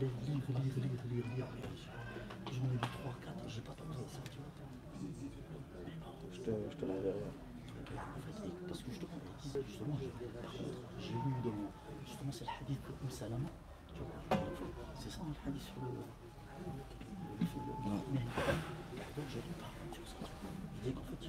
lire, lire, lire, lire, lire, lire. J'en ai lu 3, 4, j'ai pas trouvé ça, tu vois. Je te, je te parce que justement, justement, par contre, j'ai lu dans, justement, c'est le hadith de Umm Salama, c'est ça, hein, le hadith sur le, le, mais, donc j'ai lu par contre sur ça, qu'en fait,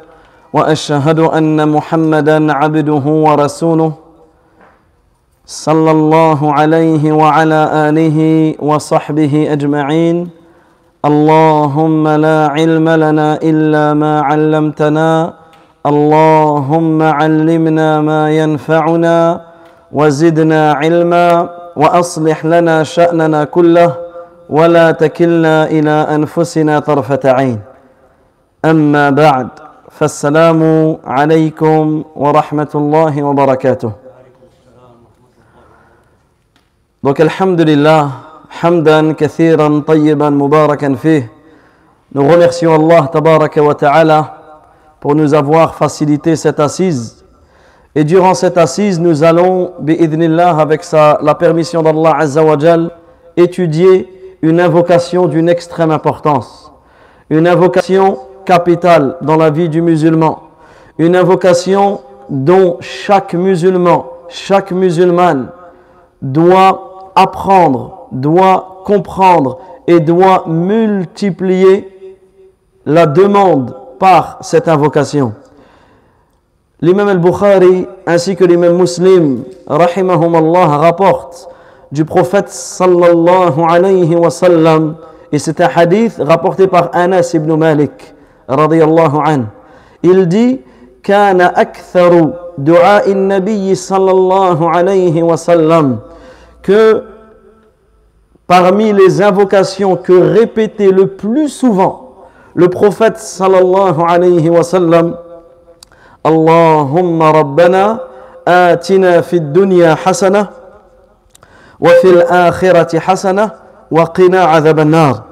وأشهد أن محمدا عبده ورسوله صلى الله عليه وعلى آله وصحبه أجمعين. اللهم لا علم لنا إلا ما علمتنا. اللهم علمنا ما ينفعنا وزدنا علما وأصلح لنا شأننا كله ولا تكلنا إلى أنفسنا طرفة عين. أما بعد فالسلام عليكم ورحمة الله وبركاته Donc alhamdulillah, hamdan kathiran tayyiban mubarakan fih. Nous remercions Allah tabaraka wa ta'ala pour nous avoir facilité cette assise. Et durant cette assise, nous allons, bi'idhnillah, avec sa, la permission d'Allah azza wa jal, étudier une invocation d'une extrême importance. Une invocation capitale dans la vie du musulman. Une invocation dont chaque musulman, chaque musulmane doit apprendre, doit comprendre et doit multiplier la demande par cette invocation. L'imam al-Bukhari ainsi que l'imam muslim, rahimahumallah, rapporte du prophète sallallahu alayhi wa sallam, et c'est un hadith rapporté par Anas ibn Malik, radiyallahu anhu. Il dit كان أكثر دعاء النبي صلى الله عليه وسلم que parmi les invocations que répétait le plus souvent le prophète sallallahu alayhi wa sallam اللهم ربنا آتنا في الدنيا حسنة وفي الآخرة حسنة وقنا عذاب النار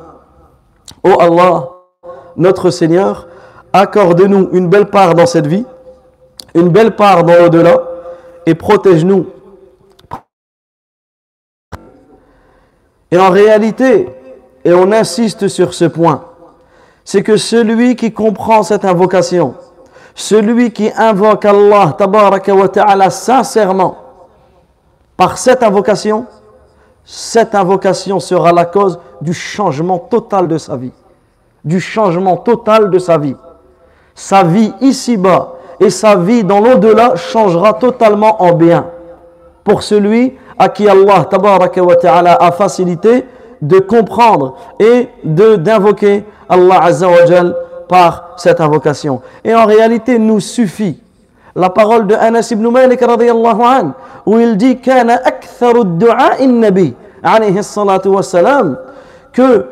Oh Allah, notre Seigneur, accorde-nous une belle part dans cette vie, une belle part dans l'au-delà, et protège-nous. Et en réalité, et on insiste sur ce point, c'est que celui qui comprend cette invocation, celui qui invoque Allah tabaraka wa ta'ala sincèrement, par cette invocation, cette invocation sera la cause du changement total de sa vie du changement total de sa vie. Sa vie ici-bas et sa vie dans l'au-delà changera totalement en bien pour celui à qui Allah ta'ala a facilité de comprendre et de d'invoquer Allah Azza wa par cette invocation. Et en réalité, nous suffit la parole de Anas ibn Malik radiyallahu an, où il dit kana aktharu du'a nabi alayhi salatu wassalam, que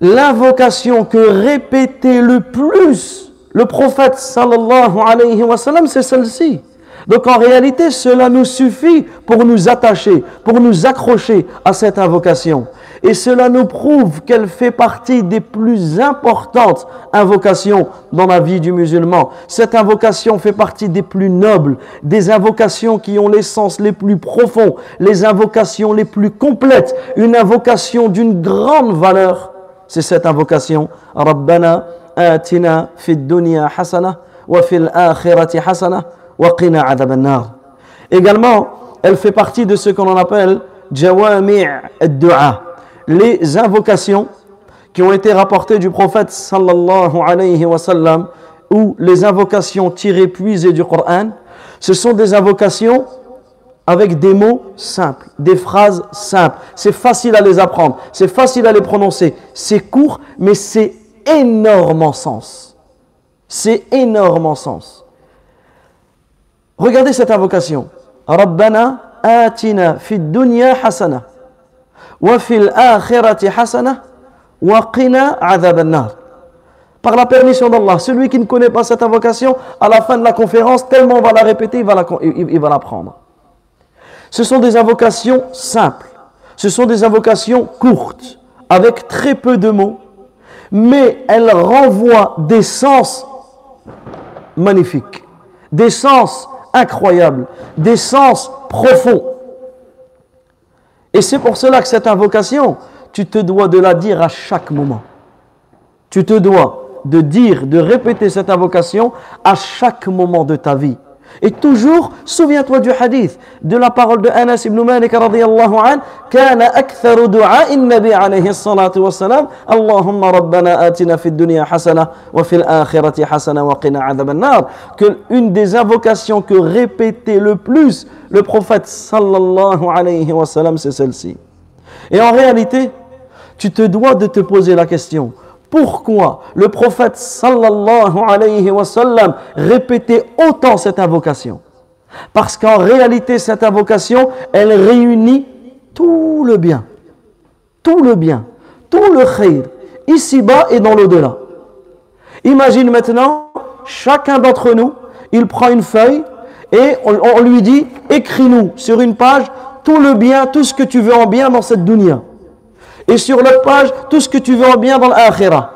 l'invocation que répétait le plus le prophète sallallahu alayhi wa sallam, c'est celle-ci. Donc en réalité, cela nous suffit pour nous attacher, pour nous accrocher à cette invocation. Et cela nous prouve qu'elle fait partie des plus importantes invocations dans la vie du musulman. Cette invocation fait partie des plus nobles, des invocations qui ont l'essence les plus profonds, les invocations les plus complètes, une invocation d'une grande valeur. C'est cette invocation. Rabbana atina fid dunya hasana wa fil akhirati hasana wa qina adhab nar Également, elle fait partie de ce qu'on appelle jawami' ad-du'a les invocations qui ont été rapportées du prophète sallallahu alayhi wa sallam, ou les invocations tirées puisées du Coran, ce sont des invocations avec des mots simples, des phrases simples. C'est facile à les apprendre, c'est facile à les prononcer. C'est court, mais c'est énorme sens. C'est énorme en sens. Regardez cette invocation. Rabbana atina fid dunya hasana wa fil akhirati hasana wa qina adhab Par la permission d'Allah, celui qui ne connaît pas cette invocation, à la fin de la conférence, tellement on va la répéter, il va il va la prendre. Ce sont des invocations simples. Ce sont des invocations courtes, avec très peu de mots, mais elles renvoient des sens magnifiques, des sens incroyables, des sens profonds. Et c'est pour cela que cette invocation, tu te dois de la dire à chaque moment. Tu te dois de dire, de répéter cette invocation à chaque moment de ta vie. Et toujours, souviens-toi du hadith, de la parole de Anas ibn Malik radiallahu an, كان أكثر دعاء النبي عليه الصلاة والسلام اللهم ربنا آتنا في الدنيا حسنة وفي الآخرة حسنة وقنا عذاب النار que une des invocations que répétait le plus le prophète sallallahu alayhi wa sallam c'est celle-ci et en réalité tu te dois de te poser la question pourquoi le prophète sallallahu alayhi wa sallam répétait autant cette invocation? Parce qu'en réalité, cette invocation, elle réunit tout le bien. Tout le bien. Tout le khayr. Ici-bas et dans l'au-delà. Imagine maintenant, chacun d'entre nous, il prend une feuille et on, lui dit, écris-nous sur une page tout le bien, tout ce que tu veux en bien dans cette dunya. Et sur l'autre page, tout ce que tu veux en bien dans l'akhira.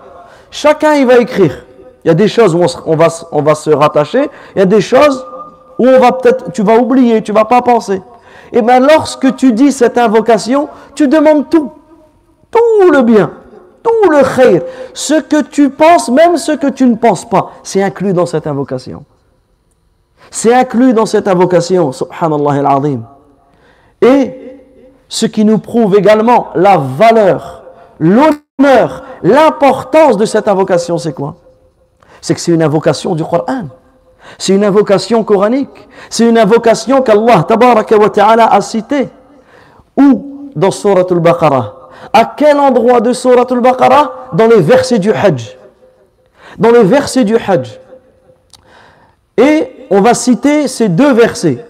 Chacun, il va écrire. Il y a des choses où on, va, se rattacher. Il y a des choses où on va peut-être, tu vas oublier, tu vas pas penser. Et bien, lorsque tu dis cette invocation, tu demandes tout. Tout le bien. Tout le khayr. Ce que tu penses, même ce que tu ne penses pas, c'est inclus dans cette invocation. C'est inclus dans cette invocation. Subhanallah al-Azim. Et ce qui nous prouve également la valeur, l'honneur, l'importance de cette invocation, c'est quoi? C'est que c'est une invocation du Coran. C'est une invocation coranique. C'est une invocation qu'Allah ta'ala a citée. Où Dans Surat al-Baqarah. À quel endroit de Surat al-Baqarah Dans les versets du Hajj. Dans les versets du Hajj. Et on va citer ces deux versets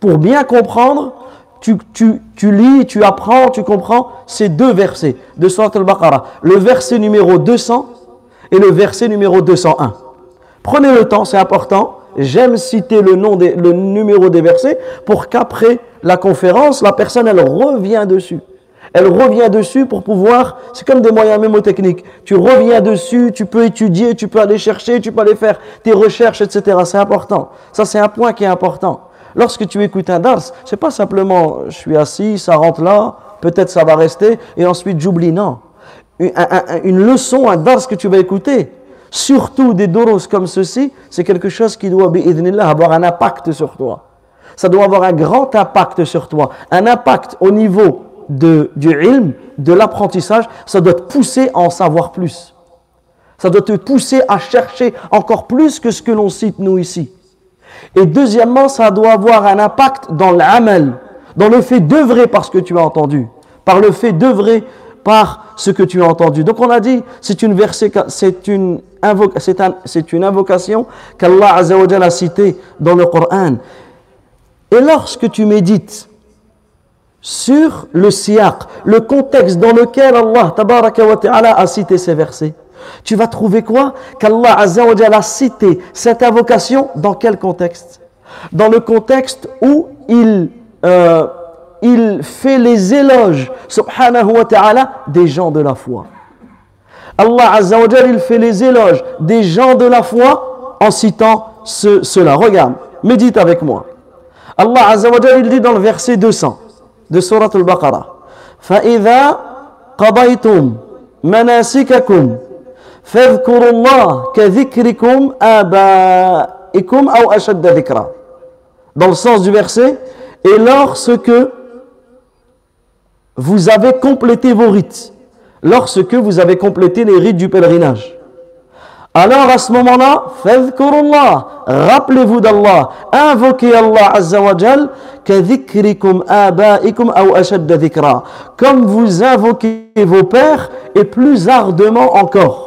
pour bien comprendre tu, tu, tu, lis, tu apprends, tu comprends ces deux versets de Surat al-Baqarah. Le verset numéro 200 et le verset numéro 201. Prenez le temps, c'est important. J'aime citer le, nom des, le numéro des versets pour qu'après la conférence, la personne, elle revient dessus. Elle revient dessus pour pouvoir, c'est comme des moyens mémotechniques. Tu reviens dessus, tu peux étudier, tu peux aller chercher, tu peux aller faire tes recherches, etc. C'est important. Ça, c'est un point qui est important. Lorsque tu écoutes un dars, c'est pas simplement je suis assis, ça rentre là, peut-être ça va rester, et ensuite j'oublie. Non. Une, leçon, un dars que tu vas écouter, surtout des doros comme ceci, c'est quelque chose qui doit, avoir un impact sur toi. Ça doit avoir un grand impact sur toi. Un impact au niveau de, du ilm, de l'apprentissage, ça doit te pousser à en savoir plus. Ça doit te pousser à chercher encore plus que ce que l'on cite nous ici. Et deuxièmement, ça doit avoir un impact dans l'amal, dans le fait d'œuvrer par ce que tu as entendu, par le fait d'œuvrer par ce que tu as entendu. Donc on a dit, c'est une, une, c'est une invocation qu'Allah a citée dans le Coran. Et lorsque tu médites sur le siaq, le contexte dans lequel Allah a cité ces versets, tu vas trouver quoi Qu'Allah a cité cette invocation dans quel contexte Dans le contexte où il, euh, il fait les éloges, subhanahu wa ta'ala, des gens de la foi. Allah Azzawajal, il fait les éloges des gens de la foi en citant ce, cela. Regarde, médite avec moi. Allah Azzawajal, il dit dans le verset 200 de Surat al-Baqarah فَإِذَا قَضَيْتُمْ مَنَاسِكَكُمْ فاذكروا الله كذكركم آبائكم أو أشد ذكرا dans le sens du verset et lorsque vous avez complété vos rites lorsque vous avez complété les rites du pèlerinage. Alors à ce moment-là, fadhkurullah, rappelez-vous d'Allah, invoquez Allah Azza wa Jal, كذكركم آبائكم أو أشد ذكرا comme vous invoquez vos pères et plus ardemment encore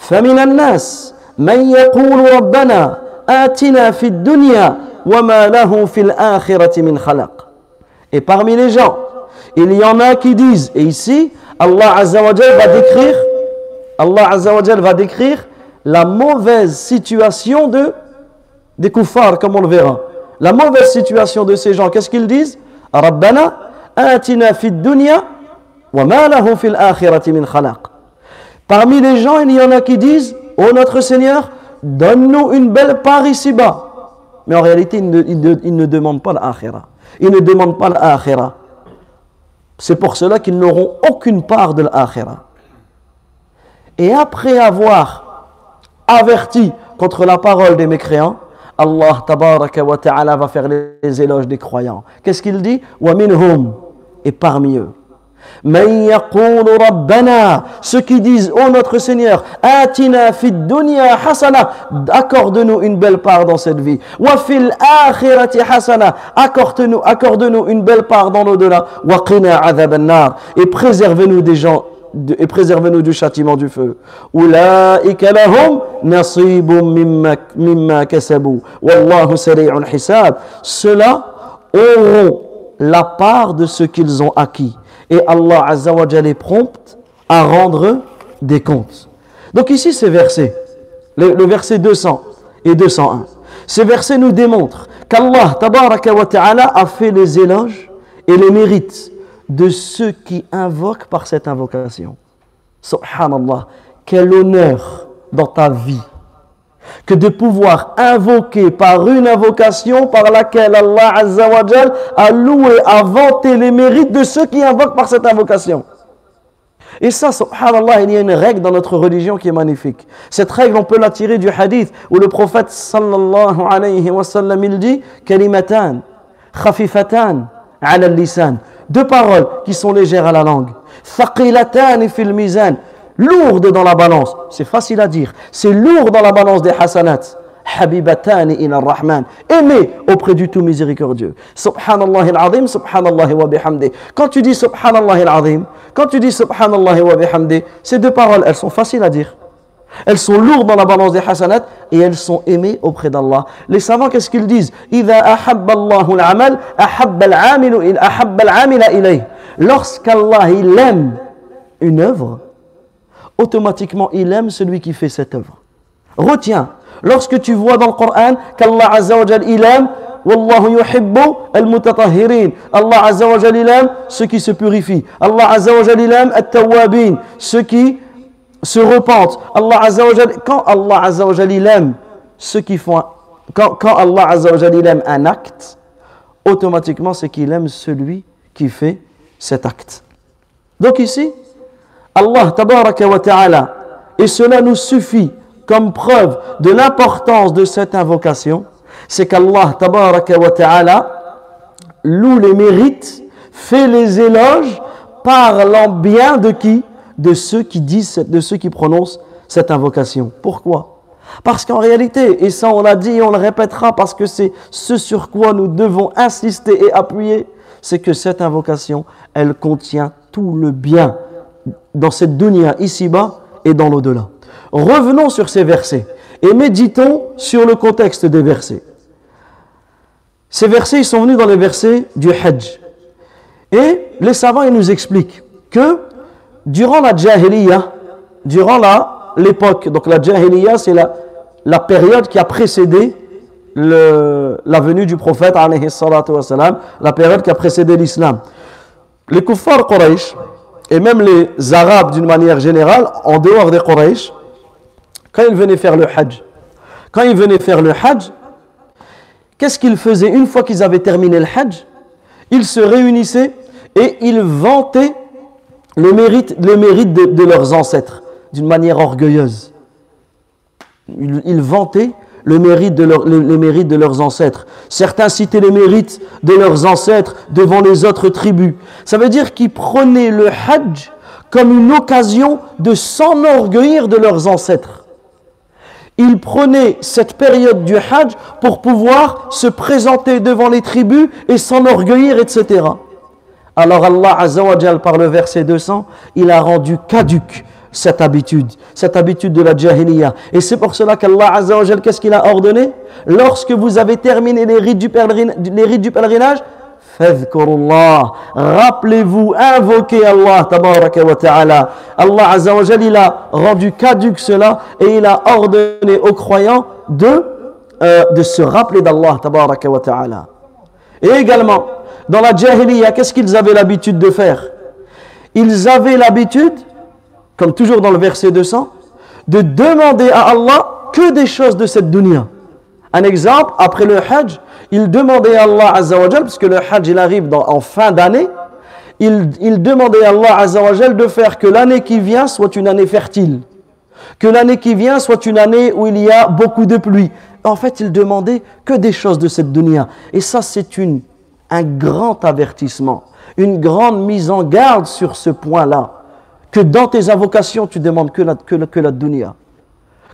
فمن الناس من يقول ربنا آتنا في الدنيا وما له في الآخرة من خلق et parmi les gens il y en a qui disent et ici Allah Azza wa Jal va décrire Allah Azza wa Jal va décrire la mauvaise situation de, des kuffars, comme on le verra. La mauvaise situation de ces gens, qu'est-ce qu'ils disent Rabbana, atina fid dunya, wa ma lahu fil akhirati min khalaq. Parmi les gens, il y en a qui disent Ô notre Seigneur, donne-nous une belle part ici-bas. Mais en réalité, ils ne, demandent pas l'akhira. Ils ne demandent pas l'akhira. C'est pour cela qu'ils n'auront aucune part de l'akhira. Et après avoir averti contre la parole des mécréants, Allah ta'ala va faire les éloges des croyants. Qu'est-ce qu'il dit? Wa minhum et parmi eux. Ceux qui disent oh notre Seigneur atina fid dunya hasana accorde-nous une belle part dans cette vie wa fil akhirati hasana accorde-nous accorde-nous une belle part dans l'au-delà wa qina adhab et préservez-nous des gens et préservez-nous du châtiment du feu. Ulaika lahum nasibun mimma, mimma kasabu. Wallahu sari'un hisab. Ceux-là auront la part de ce qu'ils ont acquis. Et Allah Azza wa est prompt à rendre des comptes. Donc ici, ces versets, le, le verset 200 et 201, ces versets nous démontrent qu'Allah a fait les éloges et les mérites de ceux qui invoquent par cette invocation. Subhanallah, quel honneur dans ta vie que de pouvoir invoquer par une invocation par laquelle Allah a loué, a vanté les mérites de ceux qui invoquent par cette invocation. Et ça, subhanallah, il y a une règle dans notre religion qui est magnifique. Cette règle, on peut la tirer du hadith où le prophète sallallahu alayhi wa sallam, il dit Kalimatan, khafifatan, ala lisan. Deux paroles qui sont légères à la langue. Thaqilatan fil mizan lourde dans la balance. C'est facile à dire. C'est lourd dans la balance des hasanats. Habibatani ila rahman. Aimé auprès du tout miséricordieux. Subhanallah al-azim, subhanallah wa. Quand tu dis subhanallah al-azim, quand tu dis subhanallah wa ces deux paroles, elles sont faciles à dire. Elles sont lourdes dans la balance des hasanats et elles sont aimées auprès d'Allah. Les savants, qu'est-ce qu'ils disent? Lorsqu'Allah il aime une œuvre, automatiquement, il aime celui qui fait cette œuvre. Retiens, lorsque tu vois dans le Coran qu'Allah Azza wa il aime Wallahu yuhibbu al-mutatahhirin. Allah Azza wa il aime ceux qui se purifient. Allah Azza wa il aime at-tawwabin, ceux qui se repentent. Allah Azza wa quand Allah Azza wa il aime ceux qui font, quand, quand Allah Azza wa il aime un acte, automatiquement, c'est qu'il aime celui qui fait cet acte. Donc ici, Allah tabaraka wa ta'ala, et cela nous suffit comme preuve de l'importance de cette invocation, c'est qu'Allah tabaraka wa ta'ala loue les mérites, fait les éloges, parlant bien de qui? De ceux qui disent, de ceux qui prononcent cette invocation. Pourquoi? Parce qu'en réalité, et ça on l'a dit et on le répétera parce que c'est ce sur quoi nous devons insister et appuyer, c'est que cette invocation, elle contient tout le bien dans cette dunya ici-bas et dans l'au-delà. Revenons sur ces versets et méditons sur le contexte des versets. Ces versets, ils sont venus dans les versets du Hajj. Et les savants, ils nous expliquent que durant la Jahiliya, durant l'époque, donc la Jahiliya, c'est la, la période qui a précédé la venue du prophète, la période qui a précédé l'islam. Les kuffars Quraysh, et même les Arabes d'une manière générale, en dehors des Quraysh, quand ils venaient faire le Hajj, quand ils venaient faire le Hajj, qu'est-ce qu'ils faisaient une fois qu'ils avaient terminé le Hajj? Ils se réunissaient et ils vantaient le mérite, de, leurs ancêtres d'une manière orgueilleuse. Ils vantaient le mérite de les, mérites de leurs ancêtres. Certains citaient les mérites de leurs ancêtres devant les autres tribus. Ça veut dire qu'ils prenaient le Hajj comme une occasion de s'enorgueillir de leurs ancêtres. Ils prenaient cette période du Hajj pour pouvoir se présenter devant les tribus et s'enorgueillir, etc. Alors Allah par le verset 200, il a rendu caduque cette habitude, cette habitude de la jahiliya. Et c'est pour cela qu'Allah qu'est-ce qu'il a ordonné? Lorsque vous avez terminé les rites du, pèlerinage, les rites du pèlerinage, Rappelez-vous, invoquez Allah tabaraka wa ta'ala. Allah Azzawajal, il a rendu caduque cela et il a ordonné aux croyants de, euh, de se rappeler d'Allah tabaraka wa ta'ala. Et également, dans la jahiliya, qu'est-ce qu'ils avaient l'habitude de faire? Ils avaient l'habitude, comme toujours dans le verset 200, de demander à Allah que des choses de cette dunya. Un exemple, après le Hajj, ils demandaient à Allah Azzawajal, puisque le Hajj il arrive en fin d'année, ils demandaient à Allah Azzawajal de faire que l'année qui vient soit une année fertile, que l'année qui vient soit une année où il y a beaucoup de pluie. En fait, ils demandaient que des choses de cette dunya. Et ça, c'est un grand avertissement, une grande mise en garde sur ce point-là. Que dans tes invocations, tu demandes que la, que, que la dunya.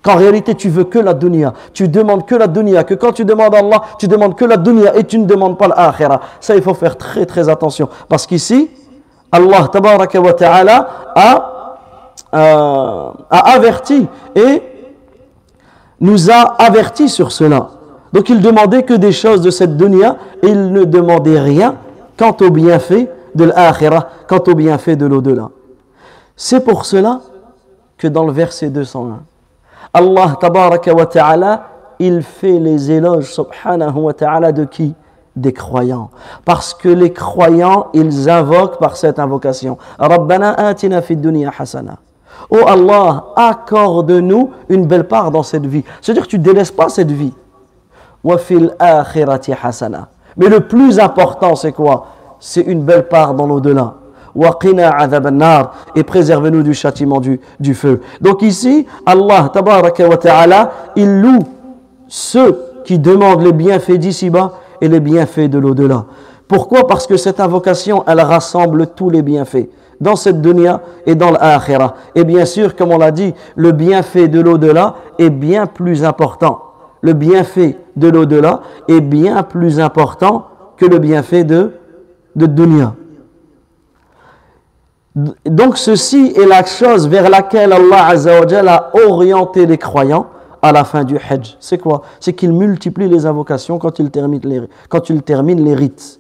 Qu'en réalité, tu veux que la dunya. Tu demandes que la dunya. Que quand tu demandes à Allah, tu demandes que la dunya et tu ne demandes pas l'akhira. Ça, il faut faire très très attention. Parce qu'ici, Allah tabaraka wa ta'ala a, euh, a averti et nous a averti sur cela. Donc il demandait que des choses de cette dunya et il ne demandait rien quant au bienfait de l'akhirah, quant au bienfait de l'au-delà. C'est pour cela que dans le verset 201, Allah tabaraka wa ta'ala, il fait les éloges subhanahu wa ta'ala de qui? Des croyants. Parce que les croyants, ils invoquent par cette invocation. Rabbana atina fid hasana. Oh Allah, accorde-nous une belle part dans cette vie. C'est-à-dire que tu ne délaisses pas cette vie. Mais le plus important, c'est quoi? C'est une belle part dans l'au-delà. Et préservez-nous du châtiment du, feu. Donc ici, Allah, tabaraka wa ta'ala, il loue ceux qui demandent les bienfaits d'ici-bas et les bienfaits de l'au-delà. Pourquoi? Parce que cette invocation, elle rassemble tous les bienfaits dans cette dunya et dans l'akhirah. Et bien sûr, comme on l'a dit, le bienfait de l'au-delà est bien plus important le bienfait de l'au-delà est bien plus important que le bienfait de, de dunya. Donc ceci est la chose vers laquelle Allah a orienté les croyants à la fin du Hajj. C'est quoi? C'est qu'il multiplie les invocations quand il, termine les, rites.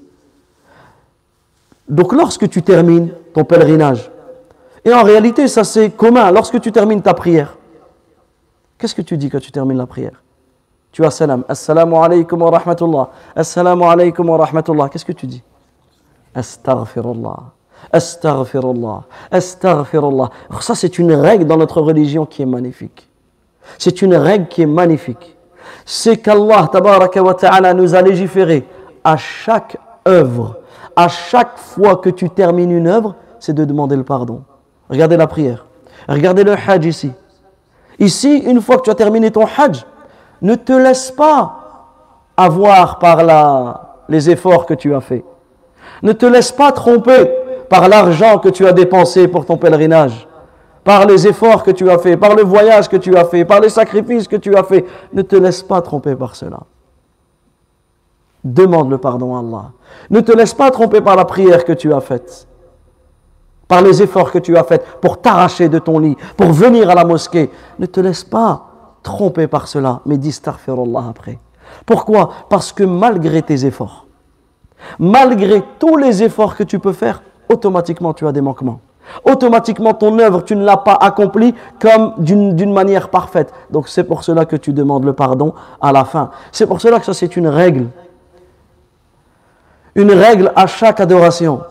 Donc lorsque tu termines ton pèlerinage, et en réalité ça c'est commun, lorsque tu termines ta prière, qu'est-ce que tu dis quand tu termines la prière? Tu as salam. Assalamu alaykum wa rahmatullah. Assalamu alaykum wa rahmatullah. Qu'est-ce que tu dis? Astaghfirullah. Astaghfirullah. Astaghfirullah. Ça, c'est une règle dans notre religion qui est magnifique. C'est une règle qui est magnifique. C'est qu'Allah, ta'ala, nous a légiféré à chaque œuvre, à chaque fois que tu termines une œuvre, c'est de demander le pardon. Regardez la prière. Regardez le hajj ici. Ici, une fois que tu as terminé ton hajj, ne te laisse pas avoir par la, les efforts que tu as faits. Ne te laisse pas tromper par l'argent que tu as dépensé pour ton pèlerinage, par les efforts que tu as faits, par le voyage que tu as fait, par les sacrifices que tu as faits. Ne te laisse pas tromper par cela. Demande le pardon à Allah. Ne te laisse pas tromper par la prière que tu as faite, par les efforts que tu as faits pour t'arracher de ton lit, pour venir à la mosquée. Ne te laisse pas trompé par cela, mais dis Allah après. Pourquoi? Parce que malgré tes efforts, malgré tous les efforts que tu peux faire, automatiquement tu as des manquements. Automatiquement ton œuvre, tu ne l'as pas accomplie comme d'une manière parfaite. Donc c'est pour cela que tu demandes le pardon à la fin. C'est pour cela que ça c'est une règle. Une règle à chaque adoration.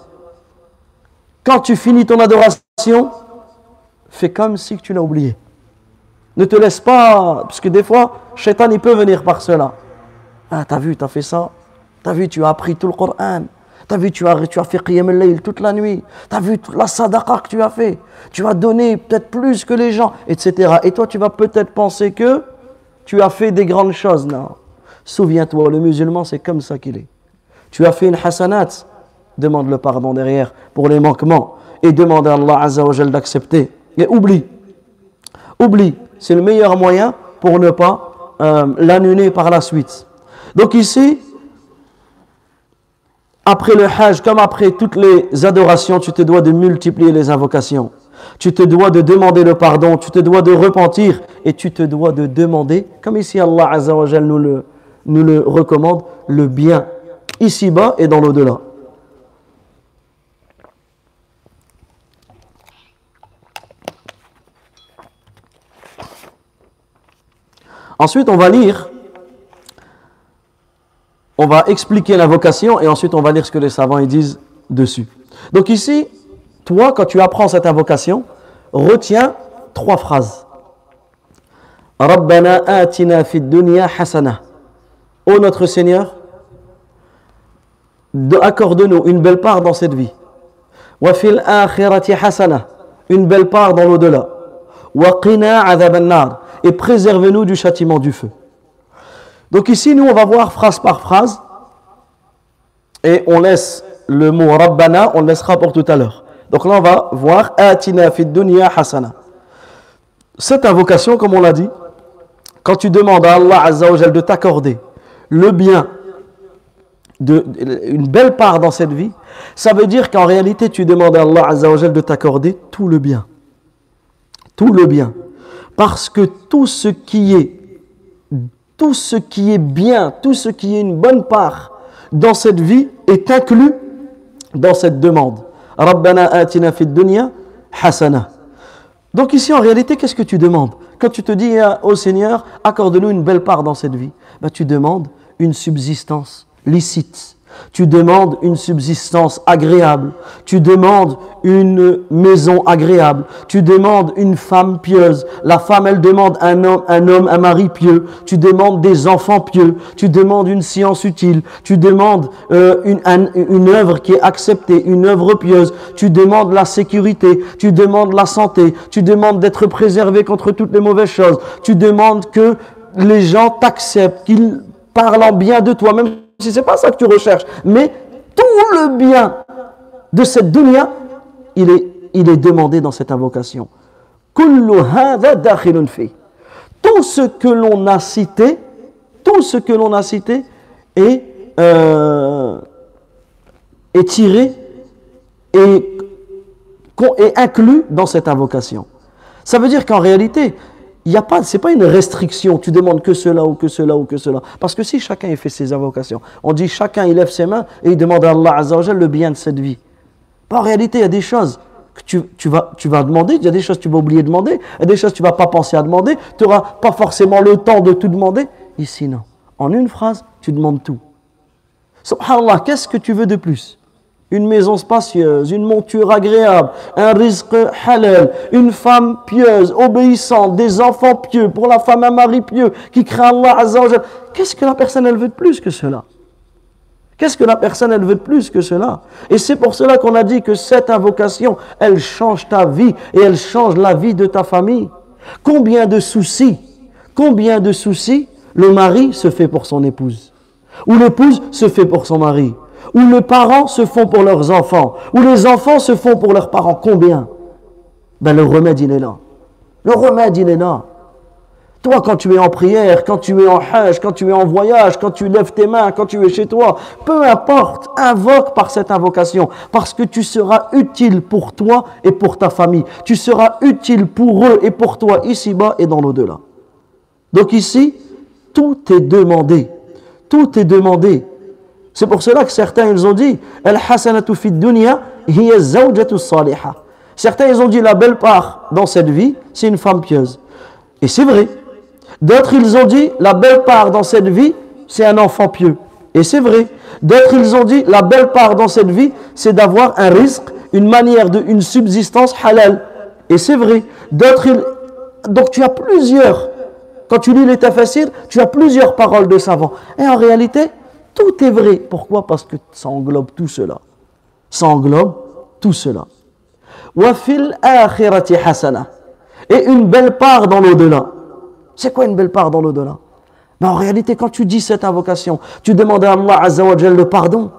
Quand tu finis ton adoration, fais comme si tu l'as oublié. Ne te laisse pas, parce que des fois, Shaitan, il peut venir par cela. Ah, t'as vu, t'as fait ça. T'as vu, tu as appris tout le Coran. T'as vu, tu as, tu as fait Qiyam al toute la nuit. T'as vu la sadaqa que tu as fait. Tu as donné peut-être plus que les gens, etc. Et toi, tu vas peut-être penser que tu as fait des grandes choses. Non. Souviens-toi, le musulman, c'est comme ça qu'il est. Tu as fait une hasanat, demande le pardon derrière pour les manquements. et demande à Allah Azzawajal d'accepter. Et oublie. Oublie. C'est le meilleur moyen pour ne pas euh, l'annuler par la suite. Donc ici, après le Hajj, comme après toutes les adorations, tu te dois de multiplier les invocations. Tu te dois de demander le pardon, tu te dois de repentir et tu te dois de demander, comme ici Allah Azzawajal nous le, nous le recommande, le bien, ici-bas et dans l'au-delà. Ensuite, on va lire, on va expliquer l'invocation et ensuite on va lire ce que les savants ils disent dessus. Donc ici, toi, quand tu apprends cette invocation, retiens trois phrases. Rabbana atina fid dunya hasana. Ô notre Seigneur, accorde-nous une belle part dans cette vie. Wa fil akhirati hasana. Une belle part dans l'au-delà. Wa qina et préservez-nous du châtiment du feu. Donc ici, nous, on va voir phrase par phrase et on laisse le mot Rabbana, on le laissera pour tout à l'heure. Donc là, on va voir Atina dunya hasana. Cette invocation, comme on l'a dit, quand tu demandes à Allah Azza de t'accorder le bien, de, une belle part dans cette vie, ça veut dire qu'en réalité, tu demandes à Allah Azza de t'accorder tout le bien. Tout le bien. Parce que tout ce qui est tout ce qui est bien, tout ce qui est une bonne part dans cette vie est inclus dans cette demande. Rabbana atina dunya hasana. Donc ici en réalité, qu'est-ce que tu demandes Quand tu te dis au Seigneur, accorde-nous une belle part dans cette vie, ben, tu demandes une subsistance licite tu demandes une subsistance agréable. Tu demandes une maison agréable. Tu demandes une femme pieuse. La femme, elle demande un homme, un homme, un mari pieux. Tu demandes des enfants pieux. Tu demandes une science utile. Tu demandes euh, une, une œuvre qui est acceptée, une œuvre pieuse. Tu demandes la sécurité. Tu demandes la santé. Tu demandes d'être préservé contre toutes les mauvaises choses. Tu demandes que les gens t'acceptent, qu'ils parlent en bien de toi, même ce n'est pas ça que tu recherches. Mais tout le bien de cette dunya, il est, demandé dans cette invocation. Tout ce que l'on a cité, tout ce que l'on a cité est, euh, tiré et inclus dans cette invocation. Ça veut dire qu'en réalité, il n'y a pas, c'est pas une restriction. Tu demandes que cela ou que cela ou que cela. Parce que si chacun fait ses invocations, on dit chacun il lève ses mains et il demande à Allah Azzawajal le bien de cette vie. En réalité, il y a des choses que tu, vas demander, il y a des choses que tu vas oublier de demander, il y a des choses que tu vas pas penser à demander, tu n'auras pas forcément le temps de tout demander. Ici, non. En une phrase, tu demandes tout. Subhanallah, qu'est-ce que tu veux de plus? Une maison spacieuse, une monture agréable, un risque halal, une femme pieuse, obéissante, des enfants pieux, pour la femme un mari pieux, qui craint Allah Azzawajal. Qu'est-ce que la personne elle veut de plus que cela? Qu'est-ce que la personne elle veut de plus que cela? Et c'est pour cela qu'on a dit que cette invocation, elle change ta vie et elle change la vie de ta famille. Combien de soucis, combien de soucis le mari se fait pour son épouse? Ou l'épouse se fait pour son mari? Où les parents se font pour leurs enfants, où les enfants se font pour leurs parents. Combien? Ben le remède, il est là. Le remède, il est là. Toi, quand tu es en prière, quand tu es en hajj, quand tu es en voyage, quand tu lèves tes mains, quand tu es chez toi, peu importe, invoque par cette invocation, parce que tu seras utile pour toi et pour ta famille. Tu seras utile pour eux et pour toi ici-bas et dans l'au-delà. Donc ici, tout est demandé. Tout est demandé. C'est pour cela que certains ils ont dit Al-hasanatu dunya hiya zawjatu salihah. Certains ils ont dit la belle part dans cette vie, c'est une femme pieuse. Et c'est vrai. D'autres ils ont dit la belle part dans cette vie, c'est un enfant pieux. Et c'est vrai. D'autres ils ont dit la belle part dans cette vie, c'est d'avoir un risque, une manière de une subsistance halal. Et c'est vrai. D'autres donc tu as plusieurs quand tu lis les tafassirs, tu as plusieurs paroles de savants. Et en réalité, tout est vrai. Pourquoi? Parce que ça englobe tout cela. Ça englobe tout cela. Et une belle part dans l'au-delà. C'est quoi une belle part dans l'au-delà? Mais en réalité, quand tu dis cette invocation, tu demandes à Allah Azzawajal le pardon.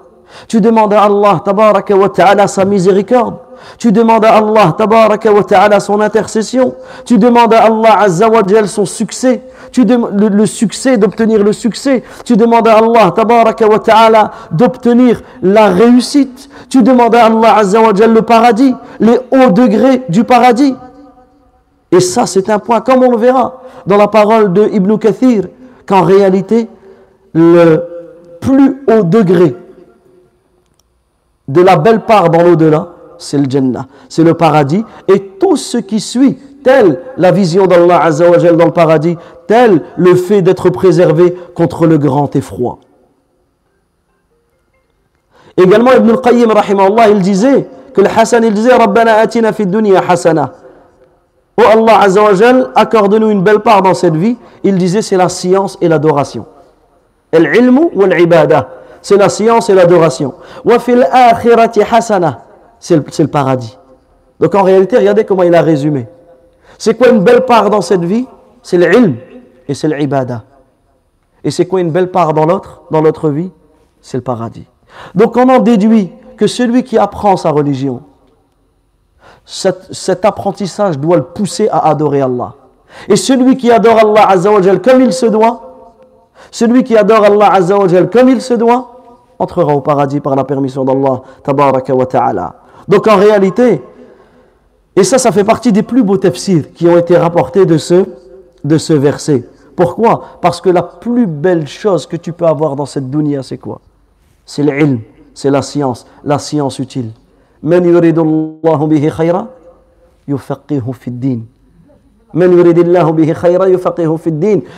Tu demandes à Allah tabaraka wa ta'ala sa miséricorde. Tu demandes à Allah tabaraka wa ta'ala son intercession. Tu demandes à Allah azza wa son succès. Tu le, succès, d'obtenir le succès. Tu demandes à Allah tabaraka wa ta'ala d'obtenir la réussite. Tu demandes à Allah azza wa le paradis, les hauts degrés du paradis. Et ça, c'est un point, comme on le verra dans la parole de Ibn Kathir, qu'en réalité, le plus haut degré de la belle part dans l'au-delà, c'est le Jannah, c'est le paradis. Et tout ce qui suit, tel la vision d'Allah Azza wa Jal dans le paradis, tel le fait d'être préservé contre le grand effroi. Également, Ibn al-Qayyim, il disait que le Hassan, il disait Rabbana atina fi dunya hasana. Oh Allah Azza wa Jal, accorde-nous une belle part dans cette vie. Il disait c'est la science et l'adoration. Al-ilmu wal-ibada. C'est la science et l'adoration. C'est le, paradis. Donc en réalité, regardez comment il a résumé. C'est quoi une belle part dans cette vie? C'est l'ilm et c'est l'ibada. Et c'est quoi une belle part dans l'autre, dans l'autre vie? C'est le paradis. Donc on en déduit que celui qui apprend sa religion, cet, apprentissage doit le pousser à adorer Allah. Et celui qui adore Allah comme il se doit, celui qui adore Allah comme il se doit, entrera au paradis par la permission d'Allah Tabaraka wa Ta'ala. Donc en réalité, et ça, ça fait partie des plus beaux tafsirs qui ont été rapportés de ce, de ce verset. Pourquoi? Parce que la plus belle chose que tu peux avoir dans cette dunya, c'est quoi? C'est l'ilm, c'est la science, la science utile. Yuridullahu bihi khayra, yufaqihu fid din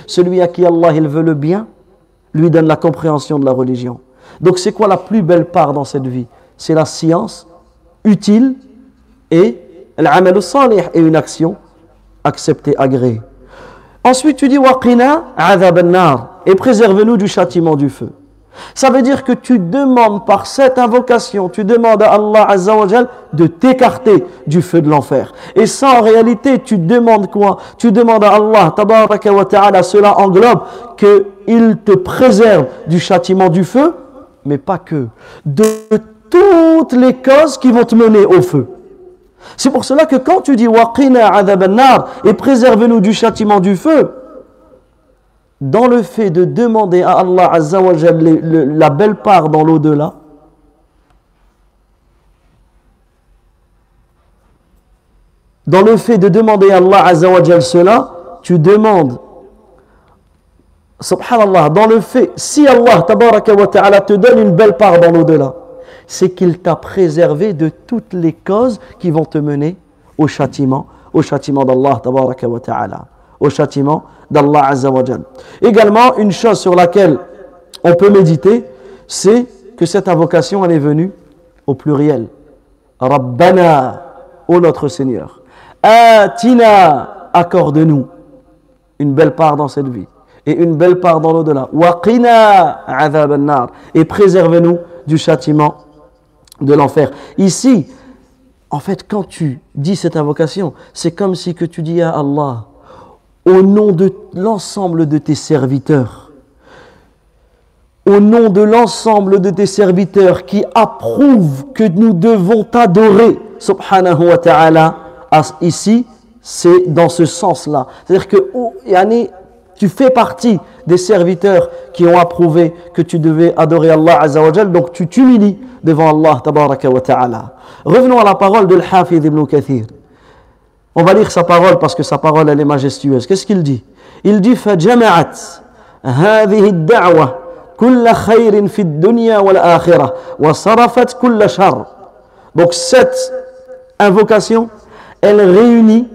celui à qui Allah veut le bien lui donne la compréhension de la religion. Donc c'est quoi la plus belle part dans cette vie? C'est la science utile et l'amal et une action acceptée agréée. Ensuite tu dis waqina et préserve-nous du châtiment du feu ça veut dire que tu demandes par cette invocation, tu demandes à Allah Azza wa Jal de t'écarter du feu de l'enfer. Et ça, en réalité, tu demandes quoi? Tu demandes à Allah, tabaraka wa ta'ala, cela englobe qu'il te préserve du châtiment du feu, mais pas que, de toutes les causes qui vont te mener au feu. C'est pour cela que quand tu dis waqina an-nar et préserve-nous du châtiment du feu, dans le fait de demander à Allah Azza wa Jal le- le- la belle part dans l'au-delà, dans le fait de demander à Allah Azza wa Jal cela, tu demandes, subhanallah, dans le fait, si Allah wa ta'ala te donne une belle part dans l'au-delà, c'est qu'il t'a préservé de toutes les causes qui vont te mener au châtiment, au châtiment d'Allah wa ta'ala, au châtiment d'Allah Azza wa Jal. Également, une chose sur laquelle on peut méditer, c'est que cette invocation, elle est venue au pluriel. Rabbana, ô notre Seigneur. Atina, accorde-nous une belle part dans cette vie et une belle part dans l'au-delà. Waqina adhab an-nar et préserve-nous du châtiment de l'enfer. Ici, en fait, quand tu dis cette invocation, c'est comme si que tu dis à Allah, au nom de l'ensemble de tes serviteurs, au nom de l'ensemble de tes serviteurs qui approuvent que nous devons t'adorer, subhanahu wa ta'ala, as- ici, c'est dans ce sens-là. C'est-à-dire que oh, yani, tu fais partie des serviteurs qui ont approuvé que tu devais adorer Allah Azza wa Jal, donc tu t'humilies devant Allah ta'ala. Revenons à la parole de l'Hafid ibn Kathir. On va lire sa parole parce que sa parole elle est majestueuse. Qu'est-ce qu'il dit Il dit فجمعت هذه الدعوة كل خير في الدنيا والآخرة وصرفت كل شر. Donc cette invocation, elle réunit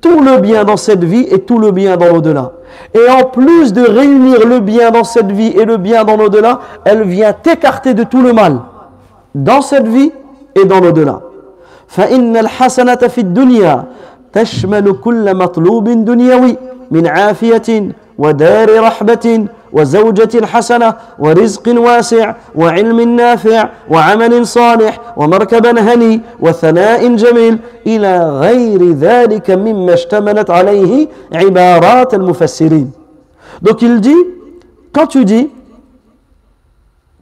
tout le bien dans cette vie et tout le bien dans l'au-delà. Et en plus de réunir le bien dans cette vie et le bien dans l'au-delà, elle vient t'écarter de tout le mal dans cette vie et dans l'au-delà. فإن الحسنة في الدنيا تشمل كل مطلوب دنيوي من عافية ودار رحبة وزوجة حسنة ورزق واسع وعلم نافع وعمل صالح ومركبا هني وثناء جميل إلى غير ذلك مما اشتملت عليه عبارات المفسرين. Donc il dit, quand tu dis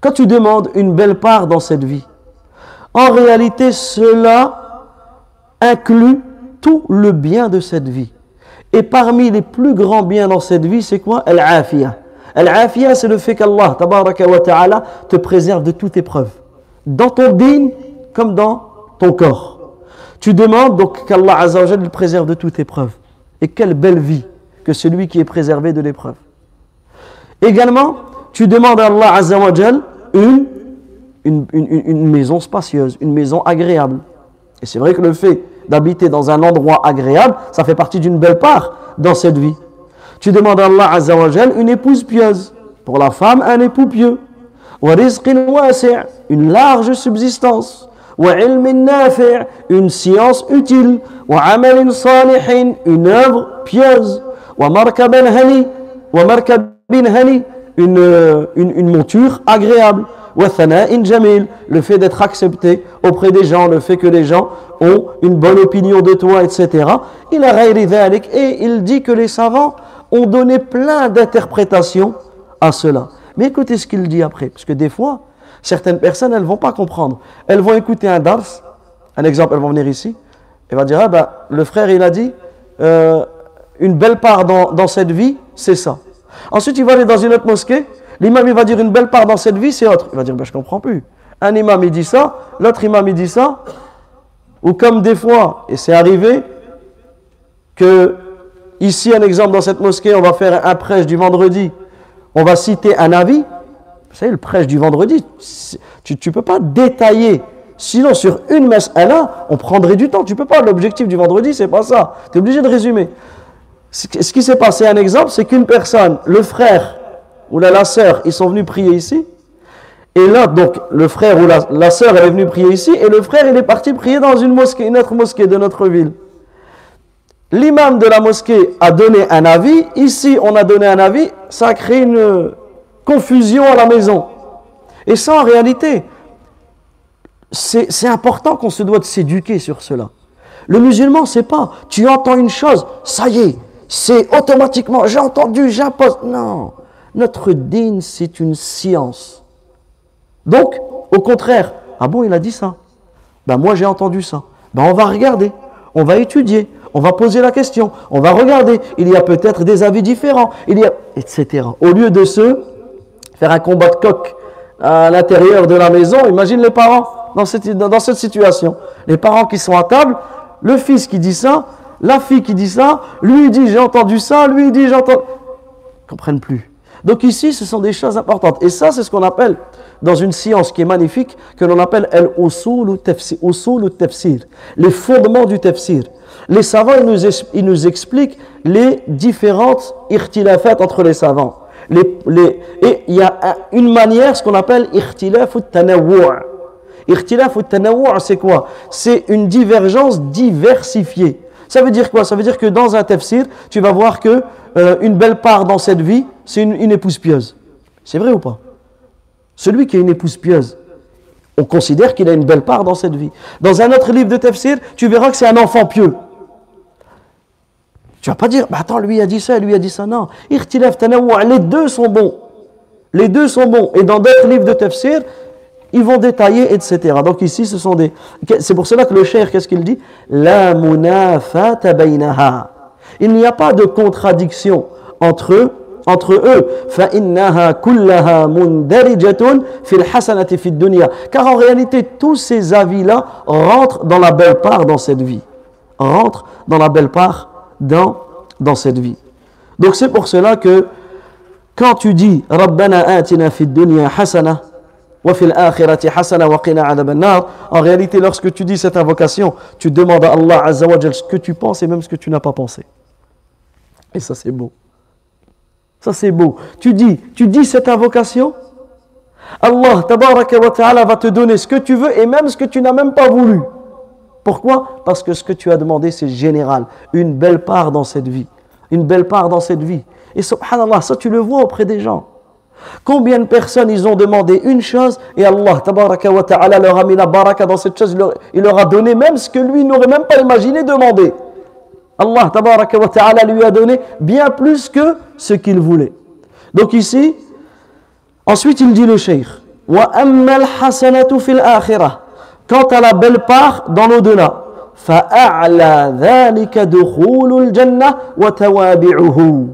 quand tu demandes une belle part dans cette vie, en réalité, cela inclut tout le bien de cette vie. Et parmi les plus grands biens dans cette vie, c'est quoi? Al-afiyah. Al-afiyah, c'est le fait qu'Allah te préserve de toute épreuve. Dans ton din comme dans ton corps. Tu demandes donc qu'Allah Azzawajal le préserve de toute épreuve. Et quelle belle vie que celui qui est préservé de l'épreuve. Également, tu demandes à Allah Azzawajal une, une, une, une maison spacieuse, une maison agréable. Et c'est vrai que le fait d'habiter dans un endroit agréable, ça fait partie d'une belle part dans cette vie. Tu demandes à Allah une épouse pieuse. Pour la femme, un époux pieux. Une large subsistance. Une science utile. Une œuvre pieuse. Une, une, une monture agréable le fait d'être accepté auprès des gens, le fait que les gens ont une bonne opinion de toi, etc. Il a et il dit que les savants ont donné plein d'interprétations à cela. Mais écoutez ce qu'il dit après, parce que des fois, certaines personnes, elles vont pas comprendre. Elles vont écouter un dars, un exemple, elles vont venir ici, et vont dire, ah ben, le frère, il a dit, euh, une belle part dans cette vie, c'est ça. Ensuite, il va aller dans une autre mosquée, L'imam, il va dire une belle part dans cette vie, c'est autre. Il va dire, ben, je ne comprends plus. Un imam, il dit ça, l'autre imam, il dit ça. Ou comme des fois, et c'est arrivé, que ici, un exemple dans cette mosquée, on va faire un prêche du vendredi, on va citer un avis. Vous savez, le prêche du vendredi, tu ne peux pas détailler. Sinon, sur une messe là, on prendrait du temps. Tu ne peux pas. L'objectif du vendredi, c'est pas ça. Tu es obligé de résumer. Ce qui s'est passé, un exemple, c'est qu'une personne, le frère, ou la, la sœur, ils sont venus prier ici. Et là, donc, le frère ou la, sœur, elle est venue prier ici. Et le frère, il est parti prier dans une mosquée, une autre mosquée de notre ville. L'imam de la mosquée a donné un avis. Ici, on a donné un avis. Ça a créé une confusion à la maison. Et ça, en réalité, c'est important qu'on se doit de s'éduquer sur cela. Le musulman, c'est pas, tu entends une chose, ça y est, c'est automatiquement, j'ai entendu, j'impose. Non. Notre dîne, c'est une science. Donc, au contraire, ah bon, il a dit ça? Ben moi, j'ai entendu ça. Ben on va regarder, on va étudier, on va poser la question, on va regarder. Il y a peut-être des avis différents, il y a, etc. Au lieu de se faire un combat de coq à l'intérieur de la maison, imagine les parents dans cette, situation. Les parents qui sont à table, le fils qui dit ça, la fille qui dit ça, lui dit j'ai entendu ça, lui dit j'entends. Ils comprennent plus. Donc ici, ce sont des choses importantes. Et ça, c'est ce qu'on appelle, dans une science qui est magnifique, que l'on appelle el usul ou les fondements du tafsir. Les savants, ils nous, expliquent les différentes irtilafat entre les savants. Et il y a une manière, ce qu'on appelle irtilaf ou tanawwu'. Irtilaf ou c'est quoi? C'est une divergence diversifiée. Ça veut dire quoi? Ça veut dire que dans un tafsir, tu vas voir que euh, une belle part dans cette vie, c'est une, épouse pieuse. C'est vrai ou pas? Celui qui a une épouse pieuse, on considère qu'il a une belle part dans cette vie. Dans un autre livre de tafsir, tu verras que c'est un enfant pieux. Tu vas pas dire, bah attends, lui a dit ça, lui a dit ça. Non. Les deux sont bons. Les deux sont bons. Et dans d'autres livres de tafsir, ils vont détailler, etc. Donc ici, ce sont des... C'est pour cela que le cher, qu'est-ce qu'il dit? La. Il n'y a pas de contradiction entre eux. Entre eux, car en réalité tous ces avis-là rentrent dans la belle part dans cette vie, rentrent dans la belle part dans dans cette vie. Donc c'est pour cela que quand tu dis Rabbana atina fid dunya hasana en réalité, lorsque tu dis cette invocation, tu demandes à Allah Azzawajal ce que tu penses et même ce que tu n'as pas pensé. Et ça, c'est beau. Ça, c'est beau. Tu dis, tu dis cette invocation, Allah ta'ala va te donner ce que tu veux et même ce que tu n'as même pas voulu. Pourquoi? Parce que ce que tu as demandé, c'est général. Une belle part dans cette vie. Une belle part dans cette vie. Et subhanallah, ça tu le vois auprès des gens. Combien de personnes ils ont demandé une chose et Allah wa ta'ala leur a mis la baraka dans cette chose, il leur a donné même ce que lui n'aurait même pas imaginé demander. Allah wa ta'ala lui a donné bien plus que ce qu'il voulait. Donc ici, ensuite il dit le cheikh, وأما الحسنة في الآخرة quant à la belle part dans l'au-delà فأعلى ذلك دخول الجنة وتوابعه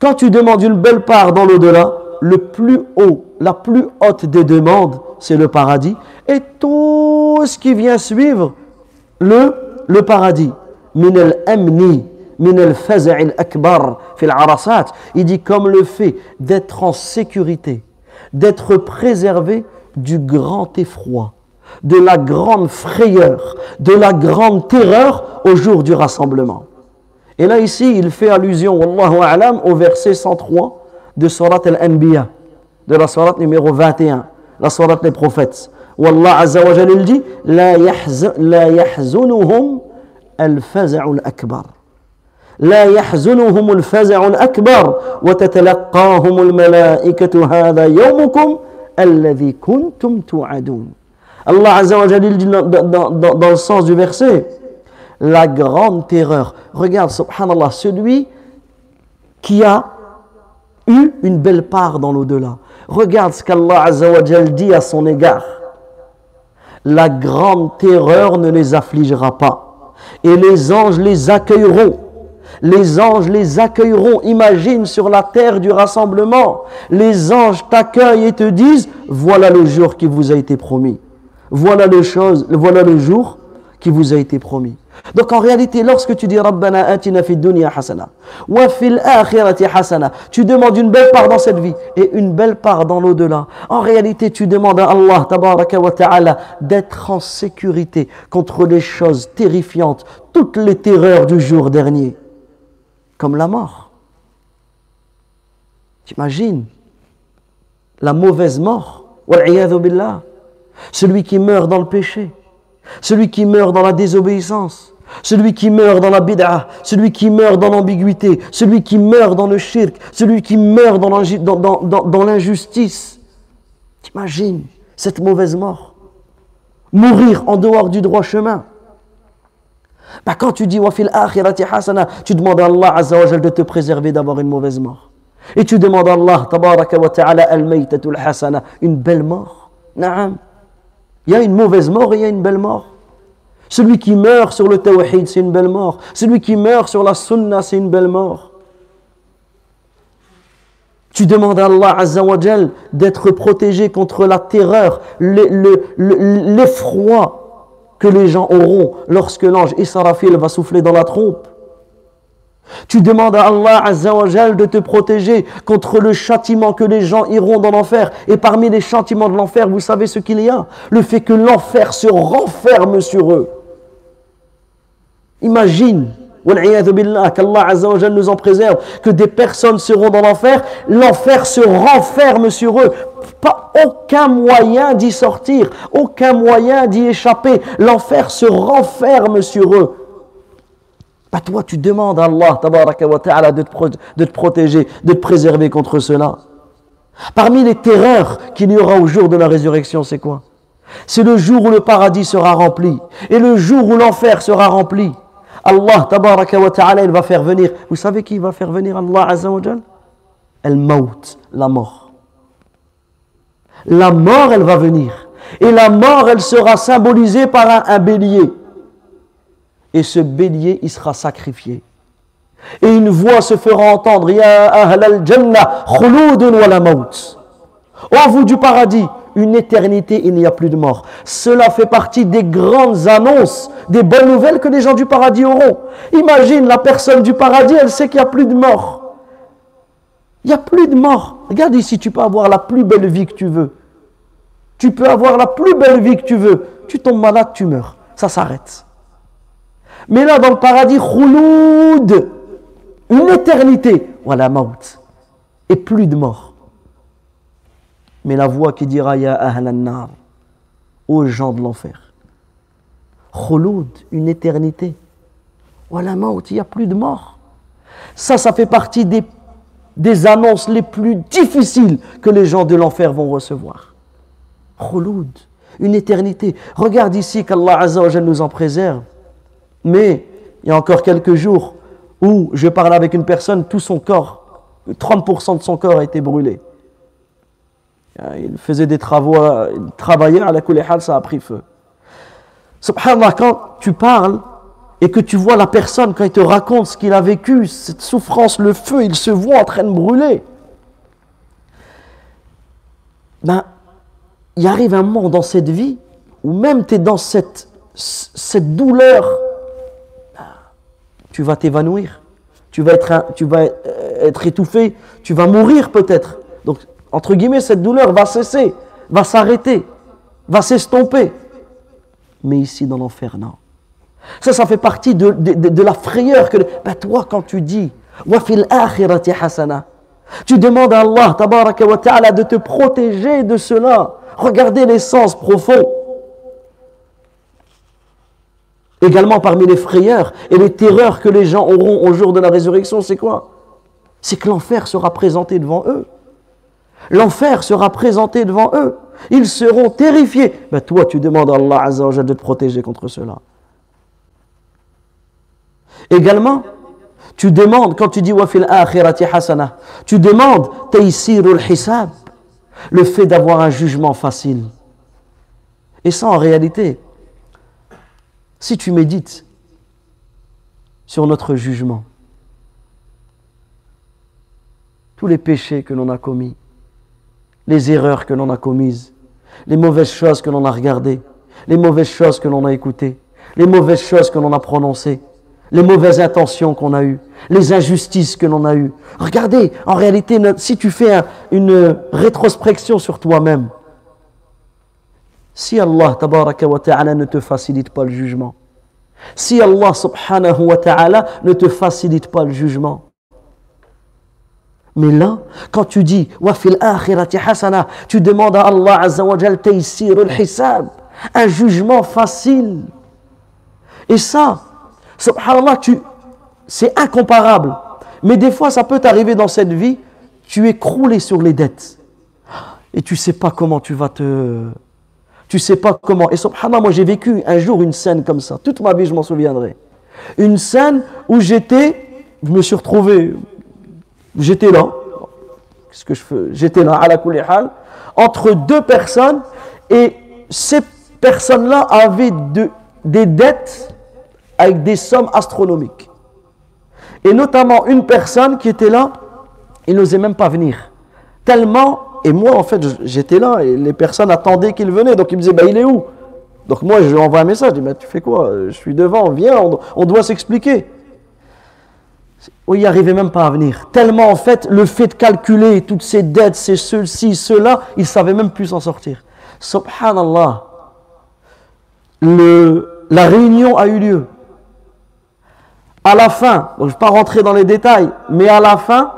quand tu demandes une belle part dans l'au-delà, le plus haut, la plus haute des demandes, c'est le paradis. Et tout ce qui vient suivre, le, le paradis. Minel amni, minel faza'il akbar, fil arasat. Il dit comme le fait d'être en sécurité, d'être préservé du grand effroi, de la grande frayeur, de la grande terreur au jour du rassemblement. Et là, ici, il fait allusion, Wallahu a'lam, au verset 103 de Surat al-Anbiya, de la Surat numéro 21, la Surat des prophètes. Wallah Azza wa Jalla il dit La yahzunuhum al-faza'u al-akbar. لا يحزنهم الفزع الأكبر وتتلقاهم الملائكة هذا يومكم الذي كنتم توعدون Allah Azza wa Jalla dit dans, dans, dans, dans le sens du verset la grande terreur. Regarde, subhanallah, celui qui a eu une belle part dans l'au-delà. Regarde ce qu'Allah Azzawajal dit à son égard. La grande terreur ne les affligera pas. Et les anges les accueilleront. Les anges les accueilleront. Imagine sur la terre du rassemblement. Les anges t'accueillent et te disent, voilà le jour qui vous a été promis. Voilà, le chose, voilà le jour qui vous a été promis. Donc en réalité, lorsque tu dis Rabbana atina dunya hasana wa fil akhirati hasana, tu demandes une belle part dans cette vie et une belle part dans l'au-delà. En réalité, tu demandes à Allah tabaraka wa ta'ala d'être en sécurité contre les choses terrifiantes, toutes les terreurs du jour dernier, comme la mort. T'imagines? La mauvaise mort, billah, celui qui meurt dans le péché celui qui meurt dans la désobéissance, celui qui meurt dans la bid'a, celui qui meurt dans l'ambiguïté, celui qui meurt dans le shirk, celui qui meurt dans l'injustice. T'imagines cette mauvaise mort? Mourir en dehors du droit chemin. Bah quand tu dis wafil akhirati hasana, tu demandes à Allah Azza de te préserver d'avoir une mauvaise mort. Et tu demandes à Allah tabaraka wa ta'ala al hasana, une belle mort. Naam. Il y a une mauvaise mort et il y a une belle mort. Celui qui meurt sur le tawhid, c'est une belle mort. Celui qui meurt sur la sunna, c'est une belle mort. Tu demandes à Allah Azzawajal d'être protégé contre la terreur, l'effroi que les gens auront lorsque l'ange Israfil va souffler dans la trompe. Tu demandes à Allah Azzawajal de te protéger contre le châtiment que les gens iront dans l'enfer. Et parmi les châtiments de l'enfer, vous savez ce qu'il y a? Le fait que l'enfer se renferme sur eux. Imagine, qu'Allah Azzawajal nous en préserve, que des personnes seront dans l'enfer, l'enfer se renferme sur eux. Pas aucun moyen d'y sortir, aucun moyen d'y échapper. L'enfer se renferme sur eux. Pas toi, tu demandes à Allah de, te de te protéger, de te préserver contre cela. Parmi les terreurs qu'il y aura au jour de la résurrection, c'est quoi? C'est le jour où le paradis sera rempli et le jour où l'enfer sera rempli. Allah ta'ala, il va faire venir. Vous savez qui va faire venir Allah azza wa El-Maut, la mort. La mort, elle va venir. Et la mort, elle sera symbolisée par un bélier et ce bélier, il sera sacrifié. Et une voix se fera entendre, Ya ahlal jannah, wa la maut. Oh vous du paradis, une éternité, il n'y a plus de mort. Cela fait partie des grandes annonces, des bonnes nouvelles que les gens du paradis auront. Imagine la personne du paradis, elle sait qu'il n'y a plus de mort. Il n'y a plus de mort. Regarde ici, tu peux avoir la plus belle vie que tu veux. Tu peux avoir la plus belle vie que tu veux. Tu tombes malade, tu meurs. Ça s'arrête. Mais là, dans le paradis, khouloud, une éternité, voilà maut, et plus de mort. Mais la voix qui dira Ya ahlan aux gens de l'enfer. Khouloud, une éternité. Voilà maut, il n'y a plus de mort. Ça, ça fait partie des, annonces les plus difficiles que les gens de l'enfer vont recevoir. Khouloud, une éternité. Regarde ici qu'Allah nous en préserve. Mais il y a encore quelques jours où je parlais avec une personne, tout son corps, 30% de son corps a été brûlé. Hein, Il faisait des travaux, euh, il travaillait à la Kulihal, ça a pris feu. Subhanallah, quand tu parles et que tu vois la personne, quand il te raconte ce qu'il a vécu, cette souffrance, le feu, il se voit en train de brûler. Ben, il arrive un moment dans cette vie où même tu es dans cette, cette douleur, tu vas t'évanouir, tu vas, être, tu vas euh, être étouffé, tu vas mourir peut-être. Donc, entre guillemets, cette douleur va cesser, va s'arrêter, va s'estomper. Mais ici, dans l'enfer, non. Ça, ça fait partie de, de- la frayeur que ben, toi, quand tu dis tu demandes à Allah wa ta'ala, de te protéger de cela. Regardez l'essence profond. Également parmi les frayeurs et les terreurs que les gens auront au jour de la résurrection, c'est quoi? C'est que l'enfer sera présenté devant eux. L'enfer sera présenté devant eux. Ils seront terrifiés. Ben, toi, tu demandes à Allah Azza wa Jalla de te protéger contre cela. Également, tu demandes, quand tu dis wa fil akhirati hasana, tu demandes taysirul hisab, le fait d'avoir un jugement facile. Et ça, en réalité, si tu médites sur notre jugement, tous les péchés que l'on a commis, les erreurs que l'on a commises, les mauvaises choses que l'on a regardées, les mauvaises choses que l'on a écoutées, les mauvaises choses que l'on a prononcées, les mauvaises intentions qu'on a eues, les injustices que l'on a eues. Regardez, en réalité, si tu fais un- une rétrospection sur toi-même, si Allah tabaraka wa ta'ala ne te facilite pas le jugement, si Allah subhanahu wa ta'ala ne te facilite pas le jugement, mais là, quand tu dis wa fil akhirati hasana, tu demandes à Allah azza wa al-hisab, un jugement facile. Et ça, subhanallah, tu, c'est incomparable. Mais des fois, ça peut t'arriver dans cette vie, tu es croulé sur les dettes. Et tu sais pas comment tu vas te. Tu sais pas comment. Et subhanallah, moi j'ai vécu un jour une scène comme ça. Toute ma vie, je m'en souviendrai. Une scène où j'étais, je me suis retrouvé, j'étais là. Qu'est-ce que je fais? J'étais là, à la hal, entre deux personnes, et ces personnes-là avaient de- des dettes avec des sommes astronomiques. Et notamment une personne qui était là, il n'osait même pas venir. Tellement, et moi en fait, j'étais là, et les personnes attendaient qu'il venait, donc ils me disaient, bah, il est où? Donc moi, je lui envoie un message, je dis, mais tu fais quoi? Je suis devant, viens, on, doit s'expliquer. Oui, il n'arrivait même pas à venir. Tellement en fait, le fait de calculer toutes ces dettes, ces ceux-ci, ceux-là, il ne savait même plus s'en sortir. Subhanallah. La réunion a eu lieu. À la fin, donc je ne vais pas rentrer dans les détails, mais à la fin,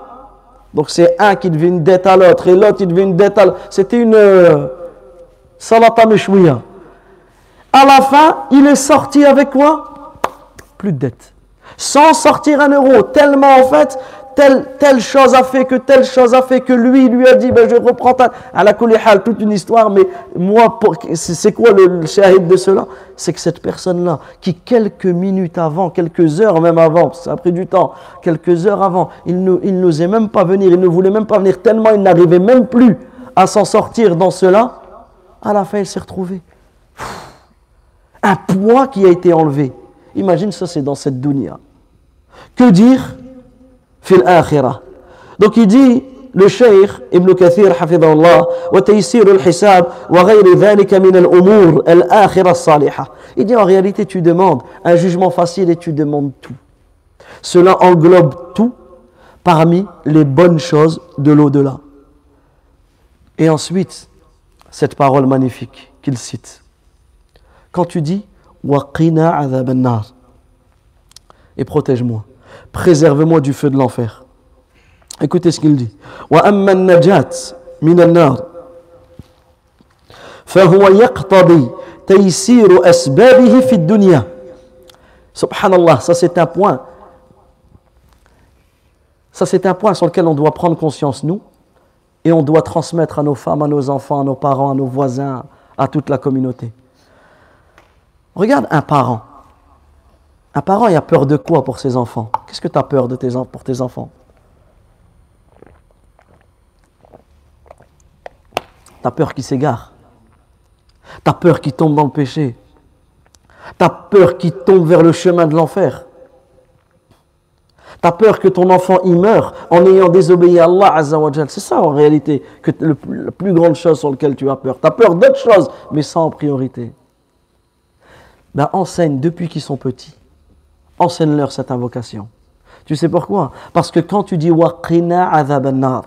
donc c'est un qui devait une dette à l'autre et l'autre qui devait une dette à l'autre. C'était une euh, salata meshouya. À la fin, il est sorti avec quoi? Plus de dette. Sans sortir un euro. Tellement en fait, telle, telle chose a fait que telle chose a fait que lui, lui a dit, ben, je reprends ta... À la hal, toute une histoire, mais moi, c'est quoi le, le shahid de cela? C'est que cette personne-là, qui quelques minutes avant, quelques heures même avant, ça a pris du temps, quelques heures avant, il n'osait même pas venir, il ne voulait même pas venir, tellement il n'arrivait même plus à s'en sortir dans cela, à la fin, il s'est retrouvé un poids qui a été enlevé. Imagine ça, c'est dans cette dunya. Que dire? Donc il dit, le cheikh Ibn Kathir, hafidahullah, wa. Il dit en réalité, tu demandes un jugement facile et tu demandes tout. Cela englobe tout parmi les bonnes choses de l'au-delà. Et ensuite, cette parole magnifique qu'il cite. Quand tu dis Waqina et protège-moi, préserve-moi du feu de l'enfer. Écoutez ce qu'il dit. Wa amma an-najat min an-nar فهو يقتضي تيسير أسبابه في الدنيا Subhanallah, ça c'est un point. Ça c'est un point sur lequel on doit prendre conscience, nous, et on doit transmettre à nos femmes, à nos enfants, à nos parents, à nos voisins, à toute la communauté. Regarde un parent. un parent, il a peur de quoi pour ses enfants? Qu'est-ce que tu as peur de tes, pour tes enfants? T'as peur qu'il s'égare. T'as peur qu'il tombe dans le péché. T'as peur qu'il tombe vers le chemin de l'enfer. T'as peur que ton enfant y meure en ayant désobéi à Allah Azzawajal. C'est ça en réalité que le, la plus grande chose sur laquelle tu as peur. T'as peur d'autres choses, mais sans en priorité. Ben, enseigne depuis qu'ils sont petits. Enseigne-leur cette invocation. Tu sais pourquoi? Parce que quand tu dis Waqina adhabannar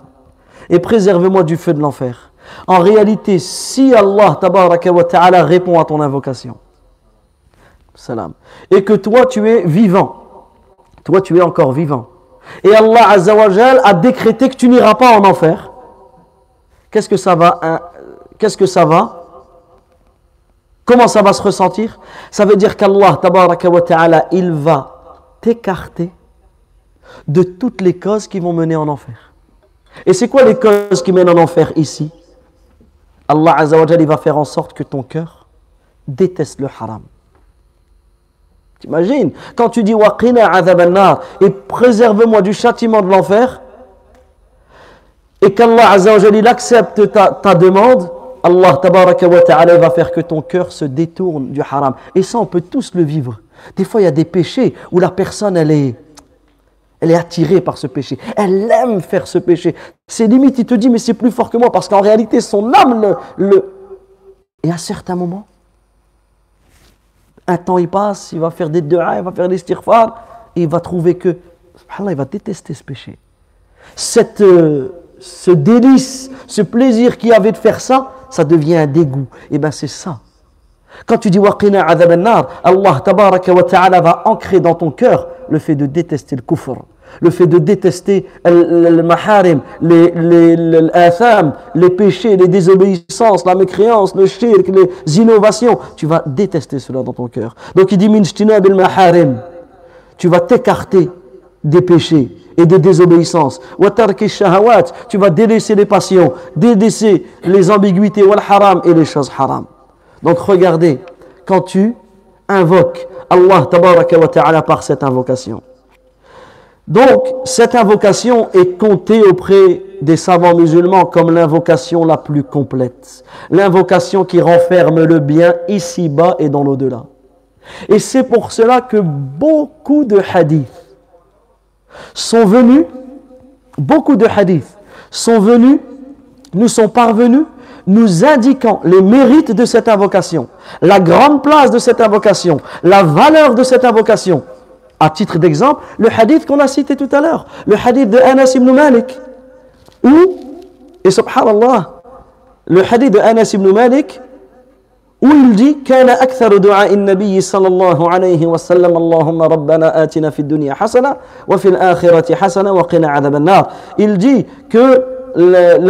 et préserve-moi du feu de l'enfer, en réalité, si Allah wa ta'ala répond à ton invocation, salam, et que toi tu es vivant, toi tu es encore vivant, et Allah azawajal a décrété que tu n'iras pas en enfer, qu'est-ce que ça va Qu'est-ce que ça va Comment ça va se ressentir? Ça veut dire qu'Allah wa ta'ala, il va t'écarter de toutes les causes qui vont mener en enfer. Et c'est quoi les causes qui mènent en enfer ici? Allah Azzawajal, il va faire en sorte que ton cœur déteste le haram. T'imagines? Quand tu dis Waqina adhabannar et préserve-moi du châtiment de l'enfer, et qu'Allah Azzawajal, il accepte ta demande, Allah tabaraka wa va faire que ton cœur se détourne du haram. Et ça, on peut tous le vivre. Des fois, il y a des péchés où la personne, elle est, elle est attirée par ce péché. Elle aime faire ce péché. C'est limite, il te dit, mais c'est plus fort que moi, parce qu'en réalité, son âme le, le... Et à certains moments, un temps il passe, il va faire des dua, il va faire des stirfar, et il va trouver que, Allah, il va détester ce péché. Cette, euh, ce délice, ce plaisir qu'il avait de faire ça, ça devient un dégoût. Et bien c'est ça. Quand tu dis waqina nar Allah tabaraka wa ta'ala va ancrer dans ton cœur le fait de détester le kufr, le fait de détester le maharim, les, les, les, les péchés, les désobéissances, la mécréance, le shirk, les innovations. Tu vas détester cela dans ton cœur. Donc il dit min bil maharim. Tu vas t'écarter des péchés et des désobéissances. Tu vas délaisser les passions, délaisser les ambiguïtés, haram et les choses haram. Donc regardez, quand tu invoques Allah wa ta'ala par cette invocation. Donc, cette invocation est comptée auprès des savants musulmans comme l'invocation la plus complète. L'invocation qui renferme le bien ici-bas et dans l'au-delà. Et c'est pour cela que beaucoup de hadiths sont venus, beaucoup de hadiths sont venus, nous sont parvenus nous indiquant les mérites de cette invocation, la grande place de cette invocation, la valeur de cette invocation. À titre d'exemple, le hadith qu'on a cité tout à l'heure, le hadith de Anas ibn Malik, où, et subhanallah, le hadith de Anas ibn Malik, ولدي كان أكثر دعاء النبي صلى الله عليه وسلم. اللهم ربنا آتنا في الدنيا حسنة وفي الآخرة حسنة وقنا عذاب النار. il dit que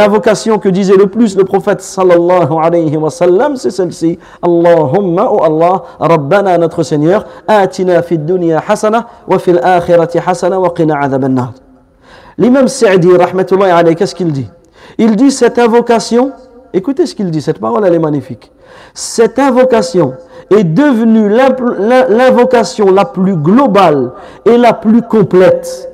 l'invocation que disait le plus le prophète صلى الله عليه وسلم c'est celle-ci. اللهم أو الله ربنا notre Seigneur آتنا في الدنيا حسنة وفي الآخرة حسنة وقنا عذاب النار l'imam Sa'di رحمة الله عليه qu'est-ce qu'il dit? Il dit cette invocation écoutez ce qu'il dit, cette parole elle est magnifique. Cette invocation est devenue l'invocation la plus globale et la plus complète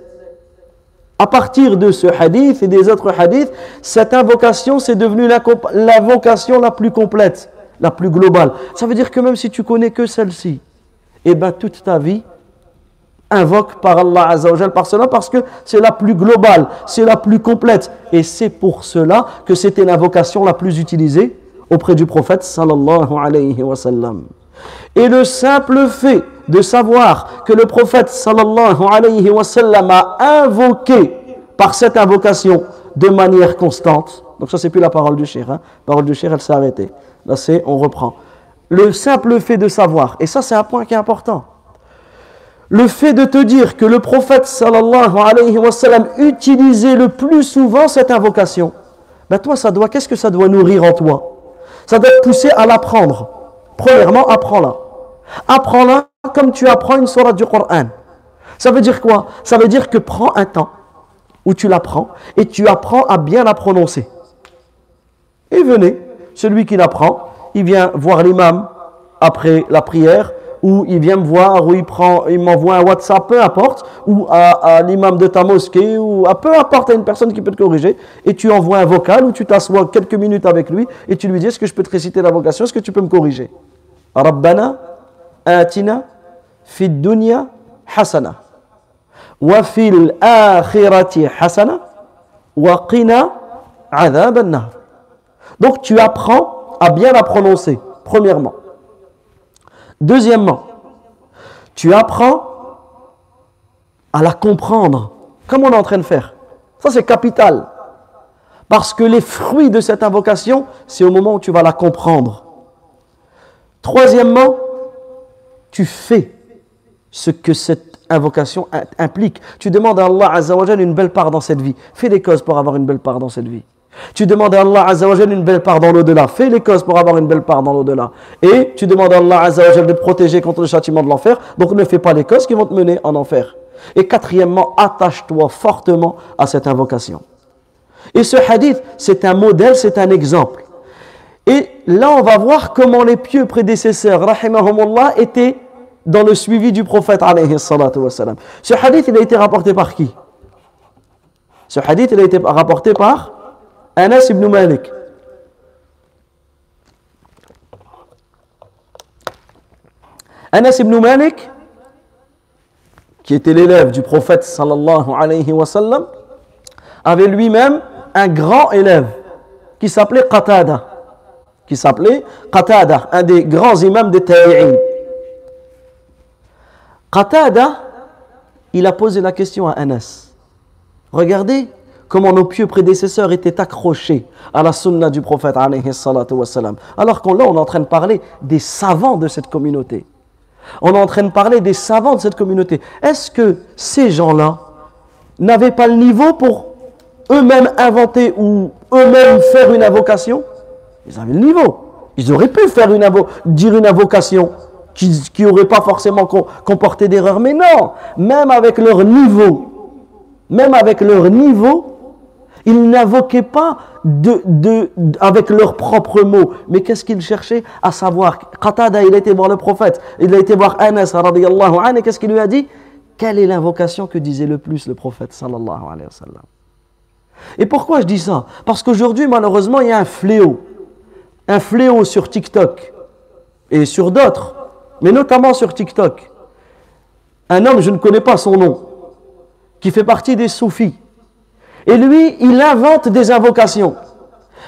à partir de ce hadith et des autres hadiths, cette invocation, c'est devenu l'invocation la plus complète, la plus globale. Ça veut dire que même si tu connais que celle-ci, eh bien toute ta vie invoque par Allah Azzawajal par cela parce que c'est la plus globale, c'est la plus complète. Et c'est pour cela que c'était l'invocation la plus utilisée auprès du prophète sallallahu alayhi wa sallam. Et le simple fait de savoir que le prophète sallallahu alayhi wa sallam a invoqué par cette invocation de manière constante. Donc ça c'est plus la parole du shir. Hein. La parole du shir elle s'est arrêtée. Là c'est on reprend. Le simple fait de savoir, et ça c'est un point qui est important. Le fait de te dire que le prophète sallallahu alayhi wa sallam utilisait le plus souvent cette invocation, ben toi ça doit, qu'est-ce que ça doit nourrir en toi? Ça doit pousser à l'apprendre. Premièrement, apprends-la. Apprends-la comme tu apprends une sourate du Coran. Ça veut dire quoi? Ça veut dire que prends un temps où tu l'apprends et tu apprends à bien la prononcer. Et venez, celui qui l'apprend, il vient voir l'imam après la prière ou il vient me voir, ou il prend, il m'envoie un WhatsApp, peu importe, ou à, à l'imam de ta mosquée, ou à peu importe à une personne qui peut te corriger, et tu envoies un vocal, ou tu t'assois quelques minutes avec lui, et tu lui dis, est-ce que je peux te réciter la vocation, est-ce que tu peux me corriger? Rabbana, atina, fid dunya, hasana. Wa fil akhirati hasana, wa qina, adhab an-nar. Donc tu apprends à bien la prononcer, premièrement. Deuxièmement, tu apprends à la comprendre, comme on est en train de faire. Ça, c'est capital. Parce que les fruits de cette invocation, c'est au moment où tu vas la comprendre. Troisièmement, tu fais ce que cette invocation implique. Tu demandes à Allah Azzawajal une belle part dans cette vie. Fais des causes pour avoir une belle part dans cette vie. Tu demandes à Allah Azzawajal une belle part dans l'au-delà. Fais les causes pour avoir une belle part dans l'au-delà. Et tu demandes à Allah Azzawajal de protéger contre le châtiment de l'enfer. Donc ne fais pas les causes qui vont te mener en enfer. Et quatrièmement, attache-toi fortement à cette invocation. Et ce hadith, c'est un modèle, c'est un exemple. Et là, on va voir comment les pieux prédécesseurs, rahimahumullah, étaient dans le suivi du prophète. Ce hadith, il a été rapporté par qui? Ce hadith, il a été rapporté par Anas ibn Malik. Anas ibn Malik, qui était l'élève du prophète sallallahu alayhi wa sallam, avait lui-même un grand élève qui s'appelait Qatada. Qui s'appelait Qatada, un des grands imams des Ta'i'in. Qatada, il a posé la question à Anas. Regardez comment nos pieux prédécesseurs étaient accrochés à la sunna du prophète. Alors qu'on est en train de parler des savants de cette communauté. On est en train de parler des savants de cette communauté. Est-ce que ces gens-là n'avaient pas le niveau pour eux-mêmes inventer ou eux-mêmes faire une invocation? Ils avaient le niveau. Ils auraient pu faire dire une invocation qui n'aurait pas forcément comporté d'erreur. Mais non, même avec leur niveau, même avec leur niveau, ils n'invoquaient pas avec leurs propres mots. Mais qu'est-ce qu'ils cherchaient À savoir, Qatada, il a été voir le prophète, il a été voir Anas, radiallahu anhu, et qu'est-ce qu'il lui a dit? Quelle est l'invocation que disait le plus le prophète, sallallahu alayhi Et pourquoi je dis ça? Parce qu'aujourd'hui, malheureusement, il y a un fléau. Un fléau sur TikTok. Et sur d'autres, mais notamment sur TikTok. Un homme, je ne connais pas son nom, qui fait partie des soufis et lui, il invente des invocations.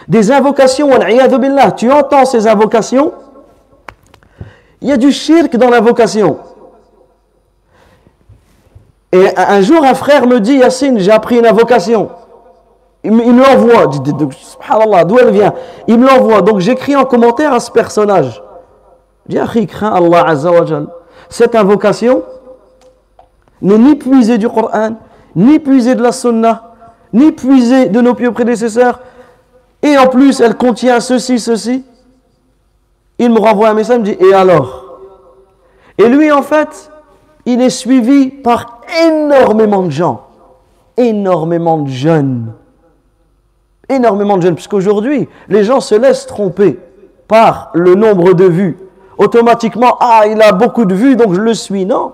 Des invocations. Tu entends ces invocations? Il y a du shirk dans l'invocation. Et un jour, un frère me dit, Yassine, j'ai appris une invocation. Il me l'envoie. Subhanallah, d'où elle vient? Il me l'envoie. Donc j'écris en commentaire à ce personnage. Je dis, Allah Azzawajal. Cette invocation n'est ni puisée du Coran, ni puisée de la Sunnah, ni puiser de nos pieux prédécesseurs, et en plus elle contient ceci, ceci, il me renvoie un message, il me dit, et alors? Et lui, en fait, il est suivi par énormément de gens, énormément de jeunes, énormément de jeunes, puisqu'aujourd'hui, les gens se laissent tromper par le nombre de vues. Automatiquement, ah, il a beaucoup de vues, donc je le suis. Non.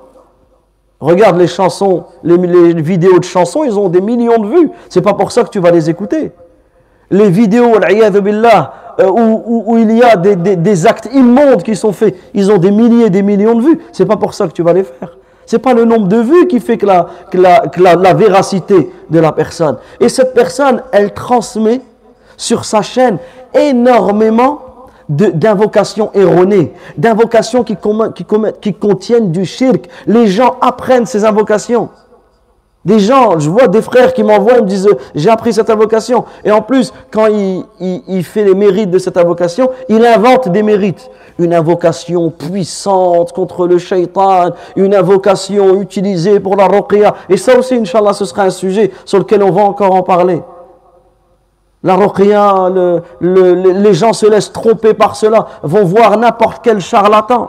Regarde les chansons, les, vidéos de chansons, ils ont des millions de vues. C'est pas pour ça que tu vas les écouter. Les vidéos, billah, euh, où, où, il y a des, actes immondes qui sont faits, ils ont des milliers et des millions de vues. C'est pas pour ça que tu vas les faire. C'est pas le nombre de vues qui fait que la, la véracité de la personne. Et cette personne, elle transmet sur sa chaîne énormément d'invocations erronées, d'invocations qui, qui, qui contiennent du shirk. Les gens apprennent ces invocations. Des gens, je vois des frères qui m'envoient, ils me disent j'ai appris cette invocation. Et en plus, quand il, il, fait les mérites de cette invocation, il invente des mérites. Une invocation puissante contre le shaitan, une invocation utilisée pour la ruqya. Et ça aussi, Inch'Allah, ce sera un sujet sur lequel on va encore en parler. La ruqya, les gens se laissent tromper par cela, vont voir n'importe quel charlatan.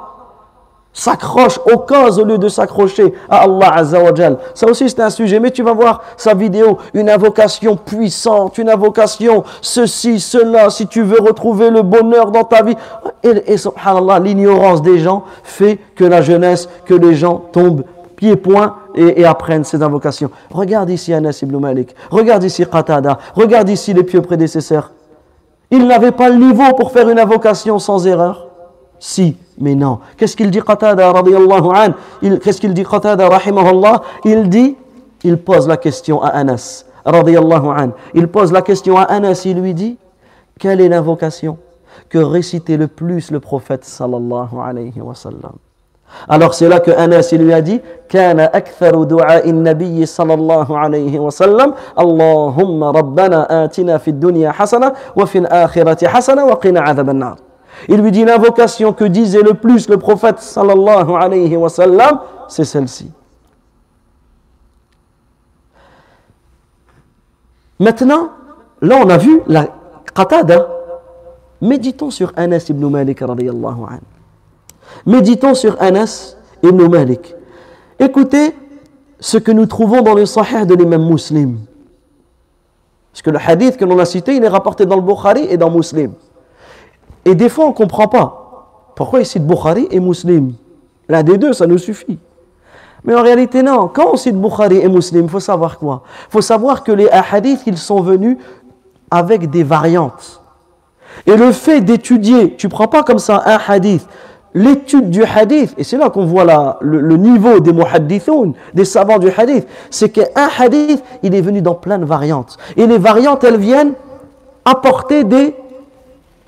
s'accroche aux causes au lieu de s'accrocher à Allah Azzawajal. Ça aussi c'est un sujet, mais tu vas voir sa vidéo, une invocation puissante, une invocation ceci, cela, si tu veux retrouver le bonheur dans ta vie. Et, et subhanallah, l'ignorance des gens fait que la jeunesse, que les gens tombent pieds-points et, et, apprennent ces invocations. Regarde ici Anas ibn Malik, regarde ici Qatada, regarde ici les pieux prédécesseurs. Ils n'avaient pas le niveau pour faire une invocation sans erreur. Si, mais non. Qu'est-ce qu'il dit Qatada an? Qu'est-ce qu'il dit Qatada rahimahullah? Il dit, il pose la question à Anas radiallahu an. Il pose la question à Anas, il lui dit, quelle est l'invocation que récitait le plus le prophète sallallahu alayhi wa sallam? Alors c'est là que Anas lui a dit كان أكثر دعاء النبي صلى الله عليه وسلم اللهم ربنا آتنا في الدنيا حسنة وفي الآخرة حسنة وقنا عذاب النار Il lui dit l'invocation que disait le plus le prophète sallallahu alayhi wa sallam, c'est celle-ci. Maintenant, là on a vu la qatada. Méditons sur Anas ibn Malik radiyallahu anhu. Méditons sur Anas ibn Malik. Écoutez ce que nous trouvons dans le Sahih de l'imam Muslim. Parce que le hadith que l'on a cité, il est rapporté dans le Bukhari et dans Muslim. Et des fois, on ne comprend pas. Pourquoi il cite Bukhari et Muslim L'un des deux, ça nous suffit. Mais en réalité, non. Quand on cite Bukhari et Muslim, il faut savoir quoi? Il faut savoir que les hadiths, ils sont venus avec des variantes. Et le fait d'étudier, tu ne prends pas comme ça un hadith, l'étude du hadith, et c'est là qu'on voit la, le, le, niveau des muhaddithoun, des savants du hadith, c'est qu'un hadith, il est venu dans plein de variantes. Et les variantes, elles viennent apporter des,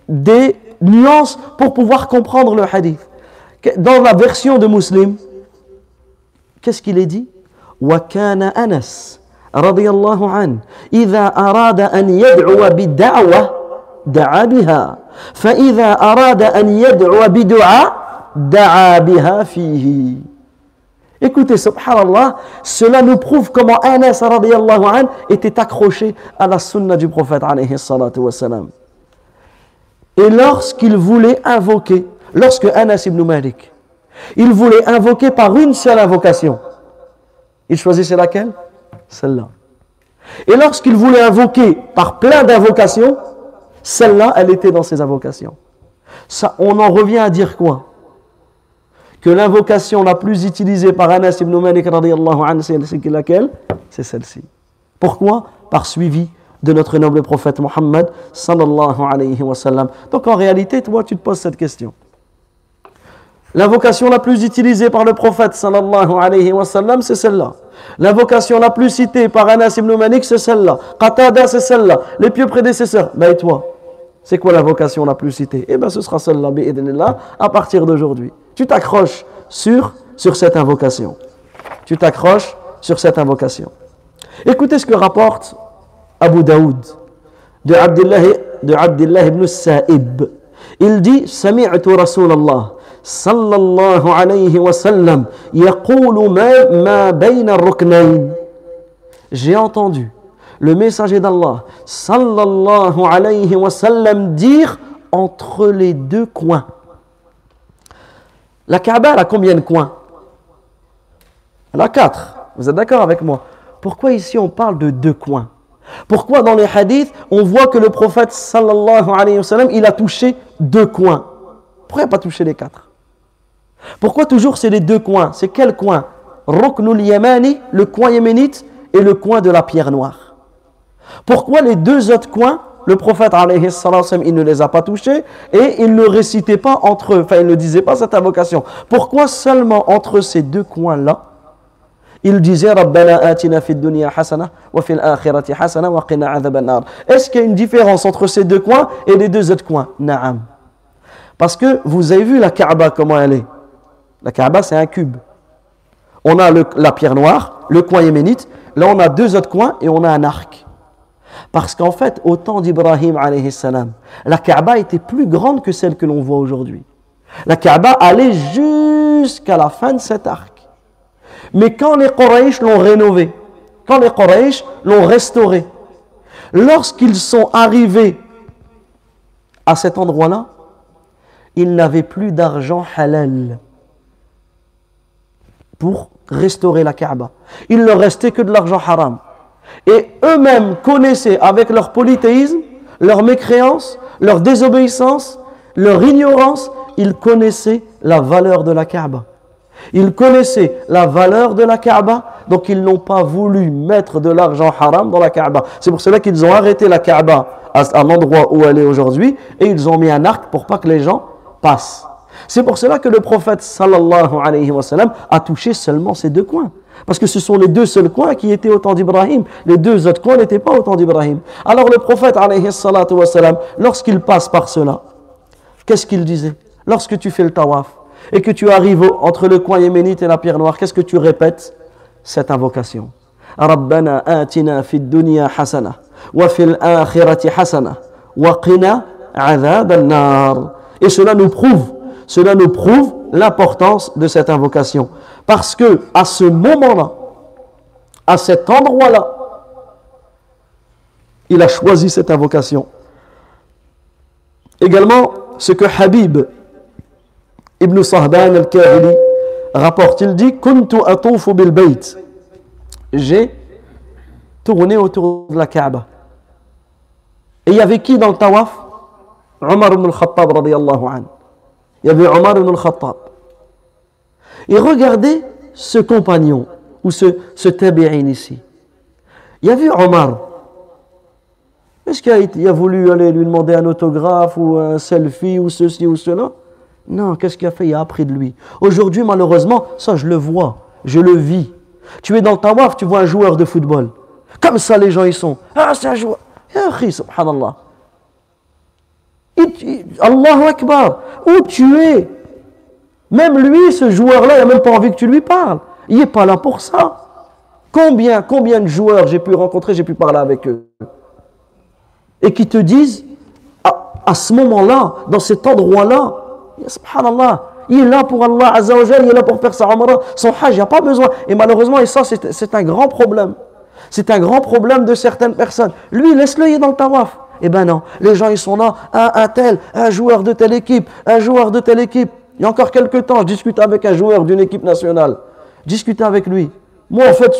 des nuances pour pouvoir comprendre le hadith. Dans la version de Muslim, qu'est-ce qu'il est dit وكان أنس رضي الله عنه إذا أراد أن يدعو بالدعوة دعا بها فإذا أراد أن يدعو بدعاء دعا بها فيه Écoutez, subhanallah, cela nous prouve comment Anas radiallahu an était accroché à la sunna du prophète alayhi salatu wassalam. Et lorsqu'il voulait invoquer, lorsque Anas ibn Malik, il voulait invoquer par une seule invocation, il choisissait laquelle Celle-là. Et lorsqu'il voulait invoquer par plein d'invocations, celle-là, elle était dans ses invocations. On en revient à dire quoi? Que l'invocation la plus utilisée par Anas ibn Malik c'est laquelle? C'est celle-ci. Pourquoi? Par suivi de notre noble prophète Mohammed sallallahu alayhi wa. Donc en réalité, toi, tu te poses cette question. L'invocation la plus utilisée par le prophète sallallahu alayhi wa c'est celle-là. L'invocation la plus citée par Anas ibn Malik, c'est celle-là. Qatada, c'est celle-là. Les pieux prédécesseurs, ben et toi? C'est quoi l'invocation la plus citée? Eh bien, ce sera celle-là, à partir d'aujourd'hui. Tu t'accroches sur, cette invocation. Tu t'accroches sur cette invocation. Écoutez ce que rapporte Abu Daoud de Abdullah, de Abdullah ibn Sa'ib. Il dit. J'ai entendu le messager d'Allah, sallallahu alayhi wa sallam, dire entre les deux coins. La Kaaba, a combien de coins? Elle a quatre. Vous êtes d'accord avec moi? Pourquoi ici on parle de deux coins? Pourquoi dans les hadiths, on voit que le prophète, sallallahu alayhi wa sallam, il a touché deux coins? Pourquoi pas touché les quatre? Pourquoi toujours c'est les deux coins? C'est quel coin? Ruknul Yamani, le coin yéménite, et le coin de la pierre noire. Pourquoi les deux autres coins, le prophète il ne les a pas touchés et il ne récitait pas entre eux, enfin il ne disait pas cette invocation. Pourquoi seulement entre ces deux coins-là, il disait atina fid dunya hasana wa hasana wa qina Est-ce qu'il y a une différence entre ces deux coins et les deux autres coins? Naam. Parce que vous avez vu la Kaaba comment elle est. La Kaaba c'est un cube. On a la pierre noire, le coin yéménite, là on a deux autres coins et on a un arc. Parce qu'en fait, au temps d'Ibrahim, la Kaaba était plus grande que celle que l'on voit aujourd'hui. La Kaaba allait jusqu'à la fin de cet arc. Mais quand les Quraysh l'ont rénové, quand les Quraysh l'ont restauré, lorsqu'ils sont arrivés à cet endroit-là, ils n'avaient plus d'argent halal. pour restaurer la Kaaba. Il leur restait que de l'argent haram. Et eux-mêmes connaissaient avec leur polythéisme, leur mécréance, leur désobéissance, leur ignorance, ils connaissaient la valeur de la Kaaba. Ils connaissaient la valeur de la Kaaba, donc ils n'ont pas voulu mettre de l'argent haram dans la Kaaba. C'est pour cela qu'ils ont arrêté la Kaaba à, l'endroit où elle est aujourd'hui et ils ont mis un arc pour pas que les gens passent. C'est pour cela que le prophète a touché seulement ces deux coins. Parce que ce sont les deux seuls coins qui étaient au temps d'Ibrahim. Les deux autres coins n'étaient pas au temps d'Ibrahim. Alors le prophète, lorsqu'il passe par cela, qu'est-ce qu'il disait? Lorsque tu fais le tawaf et que tu arrives entre le coin yéménite et la pierre noire, qu'est-ce que tu répètes? Cette invocation. Rabbana atina fid dunya hasana wa fil akhirati hasana wa qina. Et cela nous prouve, cela nous prouve l'importance de cette invocation. Parce que à ce moment-là, à cet endroit-là, il a choisi cette invocation. Également, ce que Habib Ibn Sahban al-Kahili rapporte, il dit Kuntu atufu bil. J'ai tourné autour de la Kaaba. Et il y avait qui dans le tawaf? Omar ibn al-Khattab anhu. Il y avait Omar ibn al-Khattab. Et regardez ce compagnon, ou ce, ce ici. Il y avait Omar. Est-ce qu'il a, a, voulu aller lui demander un autographe ou un selfie ou ceci ou cela? Non, qu'est-ce qu'il a fait? Il a appris de lui. Aujourd'hui, malheureusement, ça je le vois, je le vis. Tu es dans le tawaf, tu vois un joueur de football. Comme ça, les gens, ils sont. Ah, c'est un joueur. Ya subhanallah. Allahu Akbar. Où tu es? Même lui, ce joueur-là, il n'a même pas envie que tu lui parles. Il n'est pas là pour ça. Combien, combien de joueurs j'ai pu rencontrer, j'ai pu parler avec eux Et qui te disent, à, ce moment-là, dans cet endroit-là, subhanallah, il est là pour Allah Azzawajal, il est là pour faire sa son hajj, il n'y a pas besoin. Et malheureusement, et ça, c'est un grand problème. C'est un grand problème de certaines personnes. Lui, laisse-le, il est dans le tawaf. Eh ben non, les gens, ils sont là, un, tel, un joueur de telle équipe, un joueur de telle équipe. Il y a encore quelques temps, je discutais avec un joueur d'une équipe nationale. Discutais avec lui. Moi, en fait,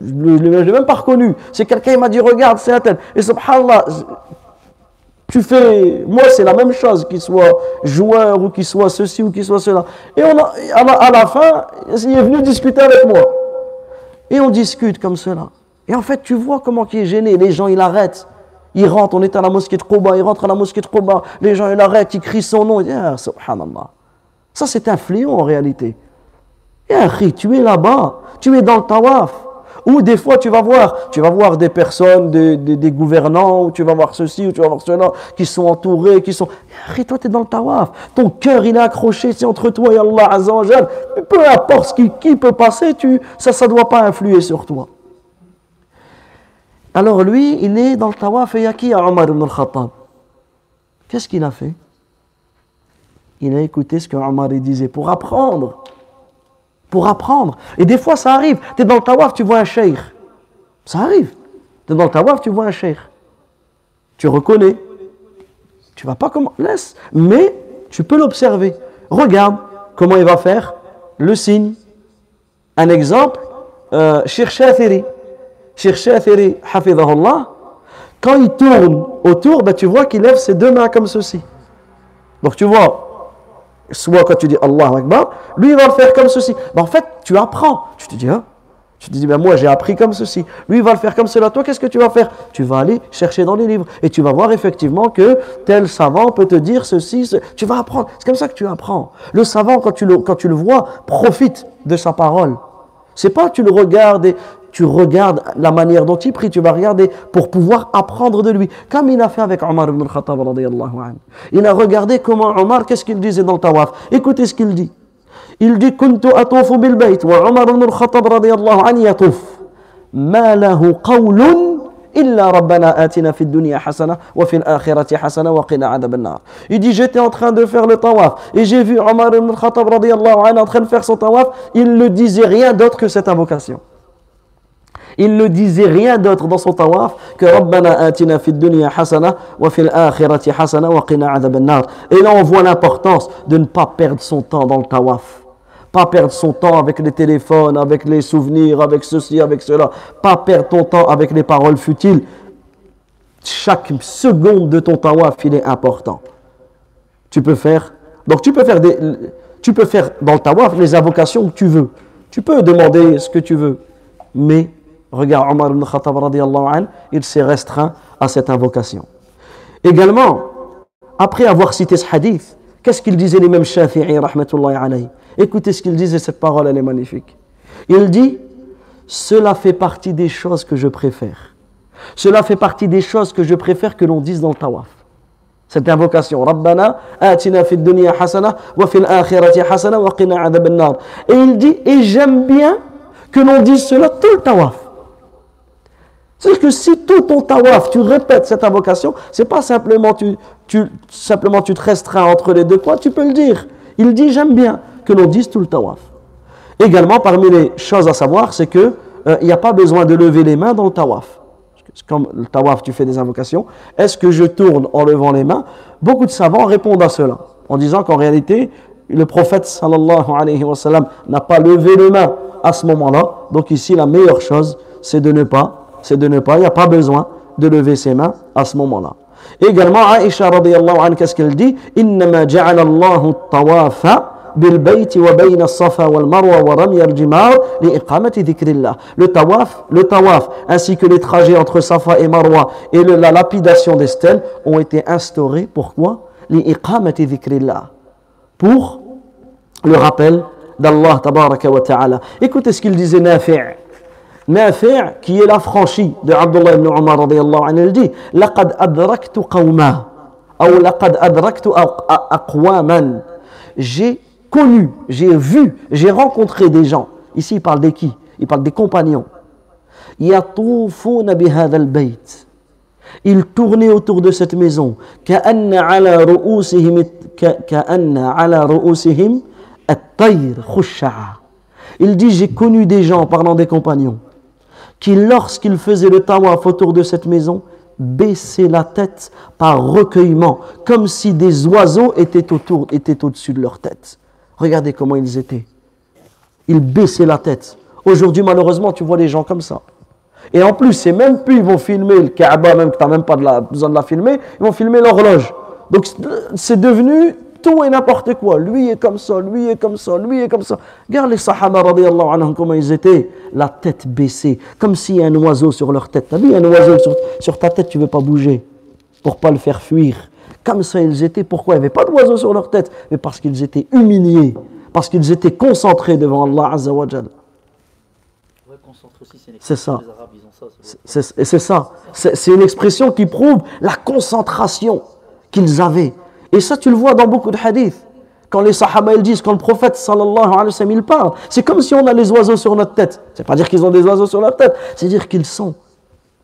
je ne l'ai même pas reconnu. C'est quelqu'un qui m'a dit, regarde, c'est un. Et subhanallah, tu fais, moi c'est la même chose, qu'il soit joueur ou qu'il soit ceci ou qu'il soit cela. Et on a, à, la, fin, il est venu discuter avec moi. Et on discute comme cela. Et en fait, tu vois comment il est gêné. Les gens, il arrête. Il rentre, on est à la mosquée de Koba, il rentre à la mosquée de Koba. Les gens, il arrête, il crie son nom. Il dit, ah, subhanallah. Ça, c'est un fléau en réalité. Et tu es là-bas, tu es dans le tawaf. Ou des fois, tu vas voir, tu vas voir des personnes, des, gouvernants, ou tu vas voir ceci, ou tu vas voir cela, qui sont entourés, qui sont. toi, tu es dans le tawaf. Ton cœur, il est accroché, c'est entre toi et Allah Azzawajal. Peu importe ce qui, peut passer, tu, ça, ne doit pas influer sur toi. Alors lui, il est dans le tawaf et il y a qui Omar ibn al-Khattab? Qu'est-ce qu'il a fait? Il a écouté ce que Omar disait pour apprendre pour apprendre. Et des fois, ça arrive. Tu es dans le tawaf, tu vois un cheikh. Ça arrive. Tu es dans le tawaf, tu vois un cheikh. Tu reconnais. Tu vas pas comment. Laisse. Mais tu peux l'observer. Regarde comment il va faire le signe. Un exemple, euh, Sheikh Shathiri. Sheikh Shathiri, quand il tourne autour, ben, tu vois qu'il lève ses deux mains comme ceci. Donc tu vois, soit quand tu dis Allah Akbar, lui il va le faire comme ceci. Ben, en fait, tu apprends. Tu te dis, hein? Tu te dis, ben moi j'ai appris comme ceci. Lui il va le faire comme cela. Toi, qu'est-ce que tu vas faire? Tu vas aller chercher dans les livres et tu vas voir effectivement que tel savant peut te dire ceci. Tu vas apprendre. C'est comme ça que tu apprends. Le savant, quand tu le, quand tu le vois, profite de sa parole. C'est pas tu le regardes et tu regardes la manière dont il prie, tu vas regarder pour pouvoir apprendre de lui. Comme il a fait avec Omar ibn al-Khattab Il a regardé comment Omar, qu'est-ce qu'il disait dans le tawaf? Écoutez ce qu'il dit. Il dit « Kuntu atufu Omar ibn al-Khattab anhu. Ma illa rabbana atina fid hasana wa akhirati hasana wa Il dit j'étais en train de faire le tawaf et j'ai vu Omar ibn al-Khattab radiyallahu en train de faire son tawaf, il ne disait rien d'autre que cette invocation. Il ne disait rien d'autre dans son tawaf que Rabbana atina fid dunya hasana wa fil akhirati hasana wa qina nar Et là on voit l'importance de ne pas perdre son temps dans le tawaf. Pas perdre son temps avec les téléphones, avec les souvenirs, avec ceci, avec cela. Pas perdre ton temps avec les paroles futiles. Chaque seconde de ton tawaf, il est important. Tu peux faire. Donc tu peux faire des. Tu peux faire dans le tawaf les invocations que tu veux. Tu peux demander ce que tu veux. Mais regarde Omar ibn Khattab anhu, il s'est restreint à cette invocation. Également, après avoir cité ce hadith, qu'est-ce qu'il disait l'imam Shafi'i rahmatullahi alayhi? Écoutez ce qu'il disait, cette parole elle est magnifique. Il dit Cela fait partie des choses que je préfère. Cela fait partie des choses que je préfère que l'on dise dans le tawaf. Cette invocation, Rabbana atina fid dunya hasana wa fil akhirati hasana wa qina adhab nar. Et il dit Et j'aime bien que l'on dise cela tout le tawaf. C'est que si tout ton tawaf, tu répètes cette invocation, c'est pas simplement tu, tu, simplement tu te restreins entre les deux points, tu peux le dire. Il dit j'aime bien que l'on dise tout le tawaf. Également, parmi les choses à savoir, c'est que euh, il n'y a pas besoin de lever les mains dans le tawaf. Comme le tawaf, tu fais des invocations. Est-ce que je tourne en levant les mains? Beaucoup de savants répondent à cela, en disant qu'en réalité, le prophète sallallahu alayhi wa sallam n'a pas levé les mains à ce moment-là. Donc ici, la meilleure chose, c'est de ne pas c'est de ne pas, il n'y a pas besoin de lever ses mains à ce moment-là. Également, Aïcha radiallahu anha, qu'est-ce qu'elle dit إنما جعل الله الطواف بالبيت وبين الصفا والمروة ورمي الجمار لإقامة ذكر الله. Le tawaf, le tawaf, ainsi que les trajets entre Safa et Marwa et le, la lapidation des stèles ont été instaurés. Pourquoi لإقامة ذكر الله. Pour le rappel d'Allah tabaraka wa ta'ala. Écoutez ce qu'il disait Nafi' Nafi' qui est l'affranchi de Abdullah ibn Umar radiallahu anhu, il dit لقد أدركت قوما أو لقد أدركت أقواما J'ai connu, j'ai vu, j'ai rencontré des gens. Ici, il parle de qui Il parle des compagnons. يطوفون بهذا البيت Ils tournaient autour de cette maison. كأن على رؤوسهم كأن على رؤوسهم الطير خشعة. Il dit J'ai connu des gens, parlant des compagnons, qui, lorsqu'ils faisaient le tawaf autour de cette maison, baissaient la tête par recueillement, comme si des oiseaux étaient autour, étaient au-dessus de leur tête. Regardez comment ils étaient. Ils baissaient la tête. Aujourd'hui, malheureusement, tu vois les gens comme ça. Et en plus, c'est même plus, ils vont filmer le Kaaba, même que tu n'as même pas besoin de la filmer, ils vont filmer l'horloge. Donc, c'est devenu tout et n'importe quoi. Lui est comme ça, lui est comme ça, lui est comme ça. Regarde les Sahaba, anhum, comment ils étaient, la tête baissée, comme s'il y a un oiseau sur leur tête. T'as vu, un oiseau sur, sur, ta tête, tu ne veux pas bouger pour pas le faire fuir. Comme ça, ils étaient. Pourquoi? Il n'y avait pas d'oiseau sur leur tête Mais parce qu'ils étaient humiliés, parce qu'ils étaient concentrés devant Allah Azza wa C'est ça. C'est ça. C'est une expression qui prouve la concentration qu'ils avaient. Et ça, tu le vois dans beaucoup de hadiths. Quand les sahaba ils disent, quand le prophète sallallahu alayhi wa sallam il parle, c'est comme si on a les oiseaux sur notre tête. C'est pas dire qu'ils ont des oiseaux sur leur tête, c'est dire qu'ils sont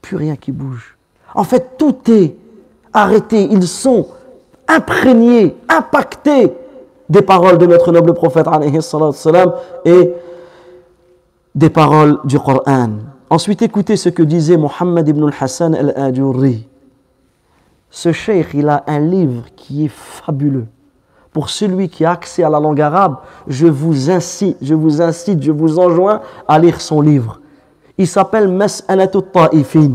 plus rien qui bouge. En fait, tout est arrêté. Ils sont imprégnés, impactés des paroles de notre noble prophète alayhi sallam et des paroles du Coran. Ensuite, écoutez ce que disait Mohammed ibn al-Hassan al-Ajurri. Ce cheikh, il a un livre qui est fabuleux. Pour celui qui a accès à la langue arabe, je vous incite, je vous incite, je vous enjoins à lire son livre. Il s'appelle Mas'alatut Ta'ifin.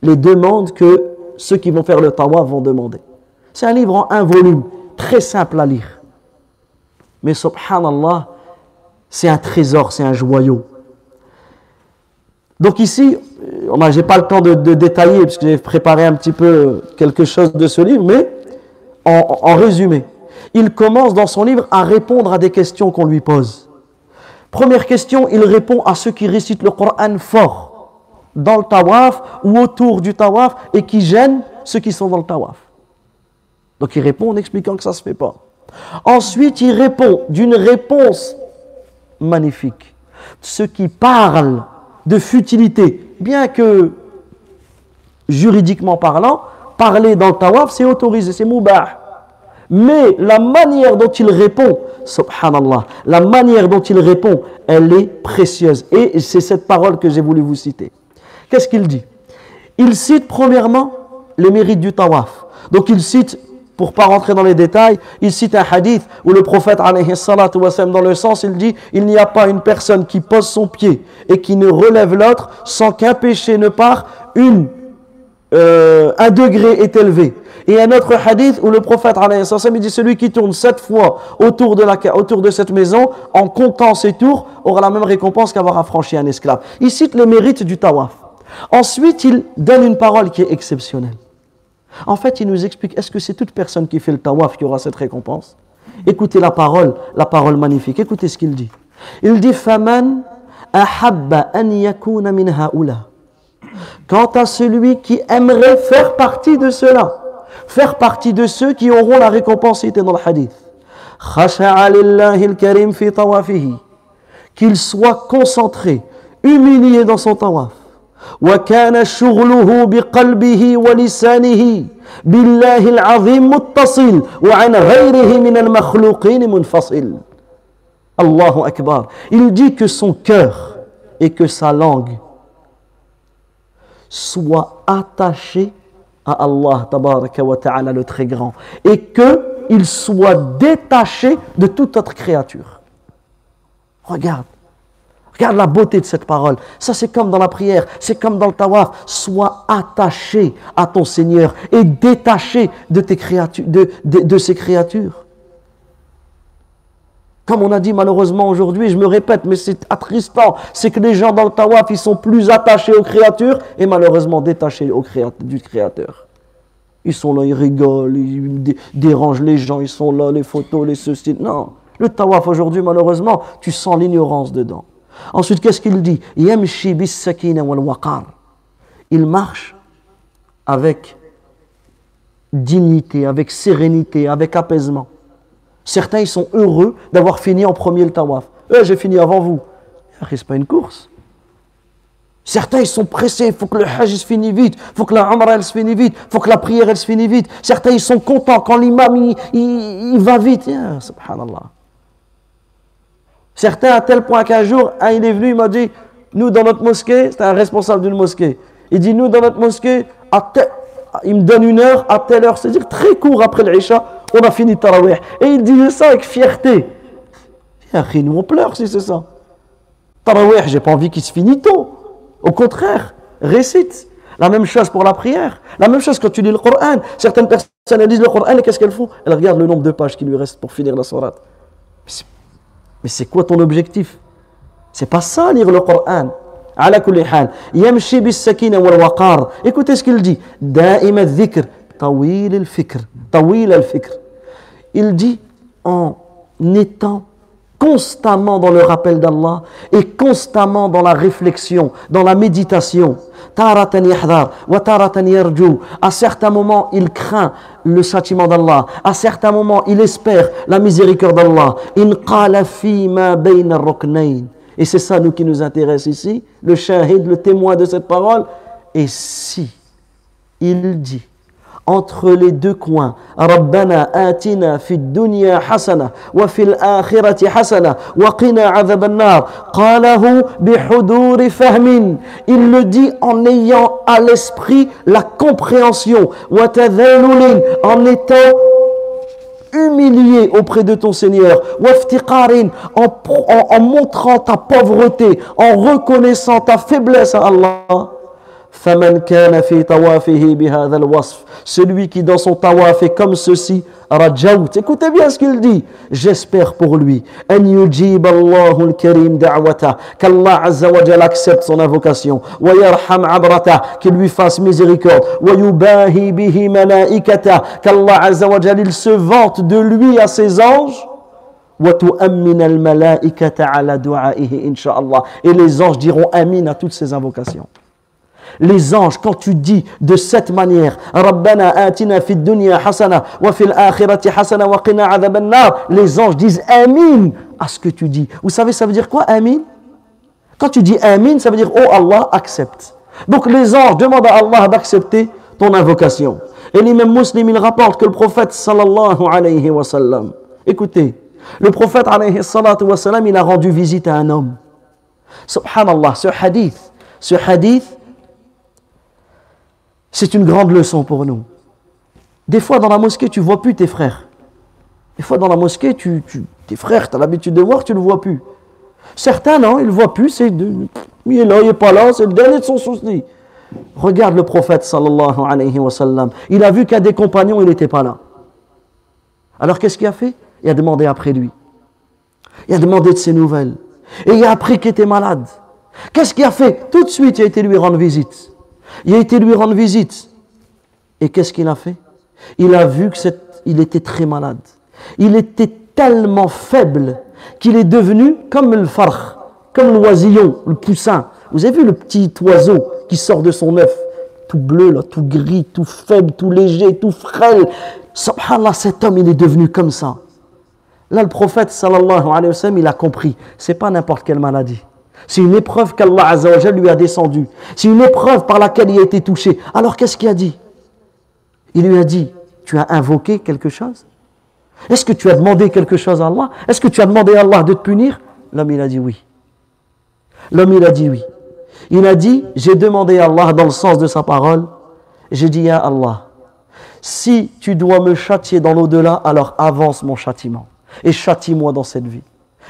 Les demandes que ceux qui vont faire le tawaf vont demander. C'est un livre en un volume, très simple à lire. Mais subhanallah, c'est un trésor, c'est un joyau. Donc ici, je n'ai pas le temps de, détailler, puisque j'ai préparé un petit peu quelque chose de ce livre, mais en, résumé, il commence dans son livre à répondre à des questions qu'on lui pose. Première question, il répond à ceux qui récitent le Coran fort, dans le tawaf ou autour du tawaf, et qui gênent ceux qui sont dans le tawaf. Donc il répond en expliquant que ça ne se fait pas. Ensuite, il répond d'une réponse magnifique. Ceux qui parlent de futilité, bien que juridiquement parlant, parler dans le tawaf, c'est autorisé, c'est moubah. Mais la manière dont il répond, subhanallah, la manière dont il répond, elle est précieuse. Et c'est cette parole que j'ai voulu vous citer. Qu'est-ce qu'il dit? Il cite premièrement les mérites du tawaf. Donc il cite pour pas rentrer dans les détails, il cite un hadith où le prophète, wassalam, dans le sens, il dit Il n'y a pas une personne qui pose son pied et qui ne relève l'autre sans qu'un péché ne part, une, euh, un degré est élevé. Et un autre hadith où le prophète, il dit Celui qui tourne sept fois autour de, autour de cette maison en comptant ses tours aura la même récompense qu'avoir affranchi un esclave. Il cite les mérites du tawaf. Ensuite, il donne une parole qui est exceptionnelle. En fait, il nous explique, est-ce que c'est toute personne qui fait le tawaf qui aura cette récompense? Écoutez la parole, la parole magnifique. Écoutez ce qu'il dit. Il dit, Faman ahabba an yakuna min haula. Quant à celui qui aimerait faire partie de cela, faire partie de ceux qui auront la récompense citée dans le hadith. karim fi tawafihi. Qu'il soit concentré, humilié dans son tawaf. وكان شغله بقلبه ولسانه بالله العظيم متصل وعن غيره من المخلوقين منفصل الله أكبر il dit que son cœur et que sa langue soient attachés à Allah tabaraka wa ta'ala le très grand et que il soit détaché de toute autre créature regarde Regarde la beauté de cette parole. Ça, c'est comme dans la prière, c'est comme dans le tawaf. Sois attaché à ton Seigneur et détaché de, tes créatures, de, ces créatures. Comme on a dit malheureusement aujourd'hui, je me répète, mais c'est attristant, c'est que les gens dans le tawaf, ils sont plus attachés aux créatures et malheureusement détachés du Créateur. Ils sont là, ils rigolent, ils dérangent les gens, ils sont là, les photos, les ceci. Non, le tawaf aujourd'hui, malheureusement, tu sens l'ignorance dedans. Ensuite, qu'est-ce qu'il dit? Il marche avec dignité, avec sérénité, avec apaisement. Certains, ils sont heureux d'avoir fini en premier le tawaf. Eh, j'ai fini avant vous. C'est pas une course. Certains, ils sont pressés. Il faut que le hajj se finisse vite. Il faut que la umrah, elle se finisse vite. Il faut que la prière, elle se finisse vite. Certains, ils sont contents quand l'imam, il, va vite. subhanallah. Certains, à tel point qu'un jour, il est venu, il m'a dit, nous, dans notre mosquée, c'était un responsable d'une mosquée. Il dit, nous, dans notre mosquée, à il me donne une heure, à telle heure, c'est-à-dire très court après l'Isha, on a fini Tarawih. Et il disait ça avec fierté. Nous, on pleure si c'est ça. Tarawih, j'ai pas envie qu'il se finisse tôt. Au contraire, récite. La même chose pour la prière. La même chose quand tu lis le Coran. Certaines personnes, elles lisent le Coran et qu'est-ce qu'elles font? Elles regardent le nombre de pages qui lui restent pour finir la sourate. Mais c'est quoi ton objectif? C'est pas ça lire le Coran. Écoutez ce qu'il dit. Il dit en étant constamment dans le rappel d'Allah et constamment dans la réflexion, dans la méditation. À certains moments, il craint le châtiment d'Allah. À certains moments, il espère la miséricorde d'Allah. Et c'est ça, nous, qui nous intéresse ici. Le shahid, le témoin de cette parole. Et si il dit entre les deux coins. Rabbana atina fi dunya hasana wa fil akhirati hasana wa qina adhab an-nar. Qalahu bihuduri fahmin. Il le dit en ayant à l'esprit la compréhension. Wa en étant humilié auprès de ton Seigneur, en, en, en montrant ta pauvreté, en reconnaissant ta faiblesse à Allah. Celui qui dans son tawaf est comme ceci رجوت écoutez bien ce qu'il dit j'espère pour lui أن يجيب الله الكريم دعوته qu'Allah عز وجل accepte son invocation qu'il lui fasse miséricorde qu'Allah عز وجل il se vante de lui à ses anges وتؤمن الملائكة على دعائه إن شاء الله et les anges diront amin à toutes ces invocations les anges, quand tu dis de cette manière, les anges disent Amin à ce que tu dis. Vous savez, ça veut dire quoi, Amin? Quand tu dis Amin, ça veut dire Oh Allah, accepte. Donc les anges demandent à Allah d'accepter ton invocation. Et l'imam muslim, il rapporte que le prophète sallallahu alayhi wa sallam, écoutez, le prophète alayhi wa sallam, il a rendu visite à un homme. Subhanallah, ce hadith, ce hadith, c'est une grande leçon pour nous. Des fois, dans la mosquée, tu vois plus tes frères. Des fois, dans la mosquée, tu, tu- tes frères, tu as l'habitude de voir, tu ne le vois plus. Certains, non, ils ne le voient plus. C'est il est là, il n'est pas là, c'est le dernier de son souci. Regarde le prophète, sallallahu alayhi wa sallam. Il a vu qu'un des compagnons, il n'était pas là. Alors, qu'est-ce qu'il a fait? Il a demandé après lui. Il a demandé de ses nouvelles. Et il a appris qu'il était malade. Qu'est-ce qu'il a fait? Tout de suite, il a été lui rendre visite. Il a été lui rendre visite. Et qu'est-ce qu'il a fait? Il a vu qu'il était très malade. Il était tellement faible qu'il est devenu comme le farh, comme l'oisillon, le poussin. Vous avez vu le petit oiseau qui sort de son œuf? Tout bleu, là, tout gris, tout faible, tout léger, tout frêle. Subhanallah, cet homme, il est devenu comme ça. Là, le prophète, sallallahu alayhi wa sallam, il a compris. C'est pas n'importe quelle maladie. C'est une épreuve qu'Allah azza wa jalla lui a descendue. C'est une épreuve par laquelle il a été touché. Alors, qu'est-ce qu'il a dit? Il lui a dit, tu as invoqué quelque chose? Est-ce que tu as demandé quelque chose à Allah? Est-ce que tu as demandé à Allah de te punir? L'homme, il a dit oui. L'homme, il a dit oui. Il a dit, j'ai demandé à Allah dans le sens de sa parole. J'ai dit, à Allah, si tu dois me châtier dans l'au-delà, alors avance mon châtiment et châtie-moi dans cette vie.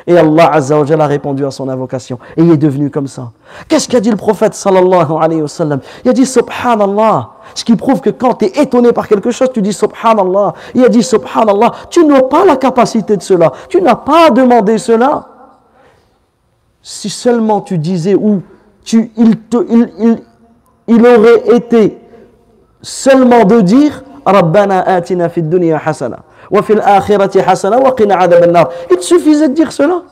Et Allah Azza a répondu à son invocation et il est devenu comme ça. Qu'est-ce qu'a dit le prophète sallallahu alayhi wa sallam? Il a dit subhanallah, ce qui prouve que quand tu es étonné par quelque chose, tu dis subhanallah. Il a dit subhanallah, tu n'as pas la capacité de cela, tu n'as pas demandé cela. Si seulement tu disais ou tu, il, te, il, il, il aurait été seulement de dire Rabbana atina fid dunya hasana Il te suffisait de dire cela.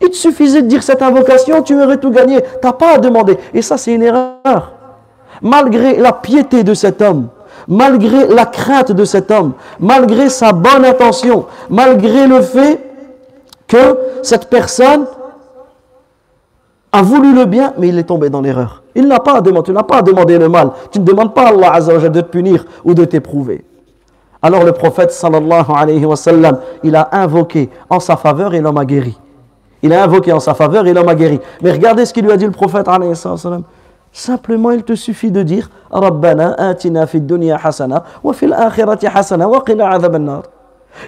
Il te suffisait de dire cette invocation, tu aurais tout gagné. Tu n'as pas à demander. Et ça, c'est une erreur. Malgré la piété de cet homme, malgré la crainte de cet homme, malgré sa bonne intention, malgré le fait que cette personne a voulu le bien, mais il est tombé dans l'erreur. Il n'a pas tu n'as pas à demander le mal. Tu ne demandes pas à Allah Azza de te punir ou de t'éprouver. Alors le prophète sallallahu alayhi wa sallam, il a invoqué en sa faveur et l'homme a guéri. Il a invoqué en sa faveur et l'homme a guéri. Mais regardez ce qu'il lui a dit le prophète alayhi wa sallam. Simplement, il te suffit de dire Rabbana atina fid dunya hasana wa fil akhirati hasana wa qina adhab an-nar.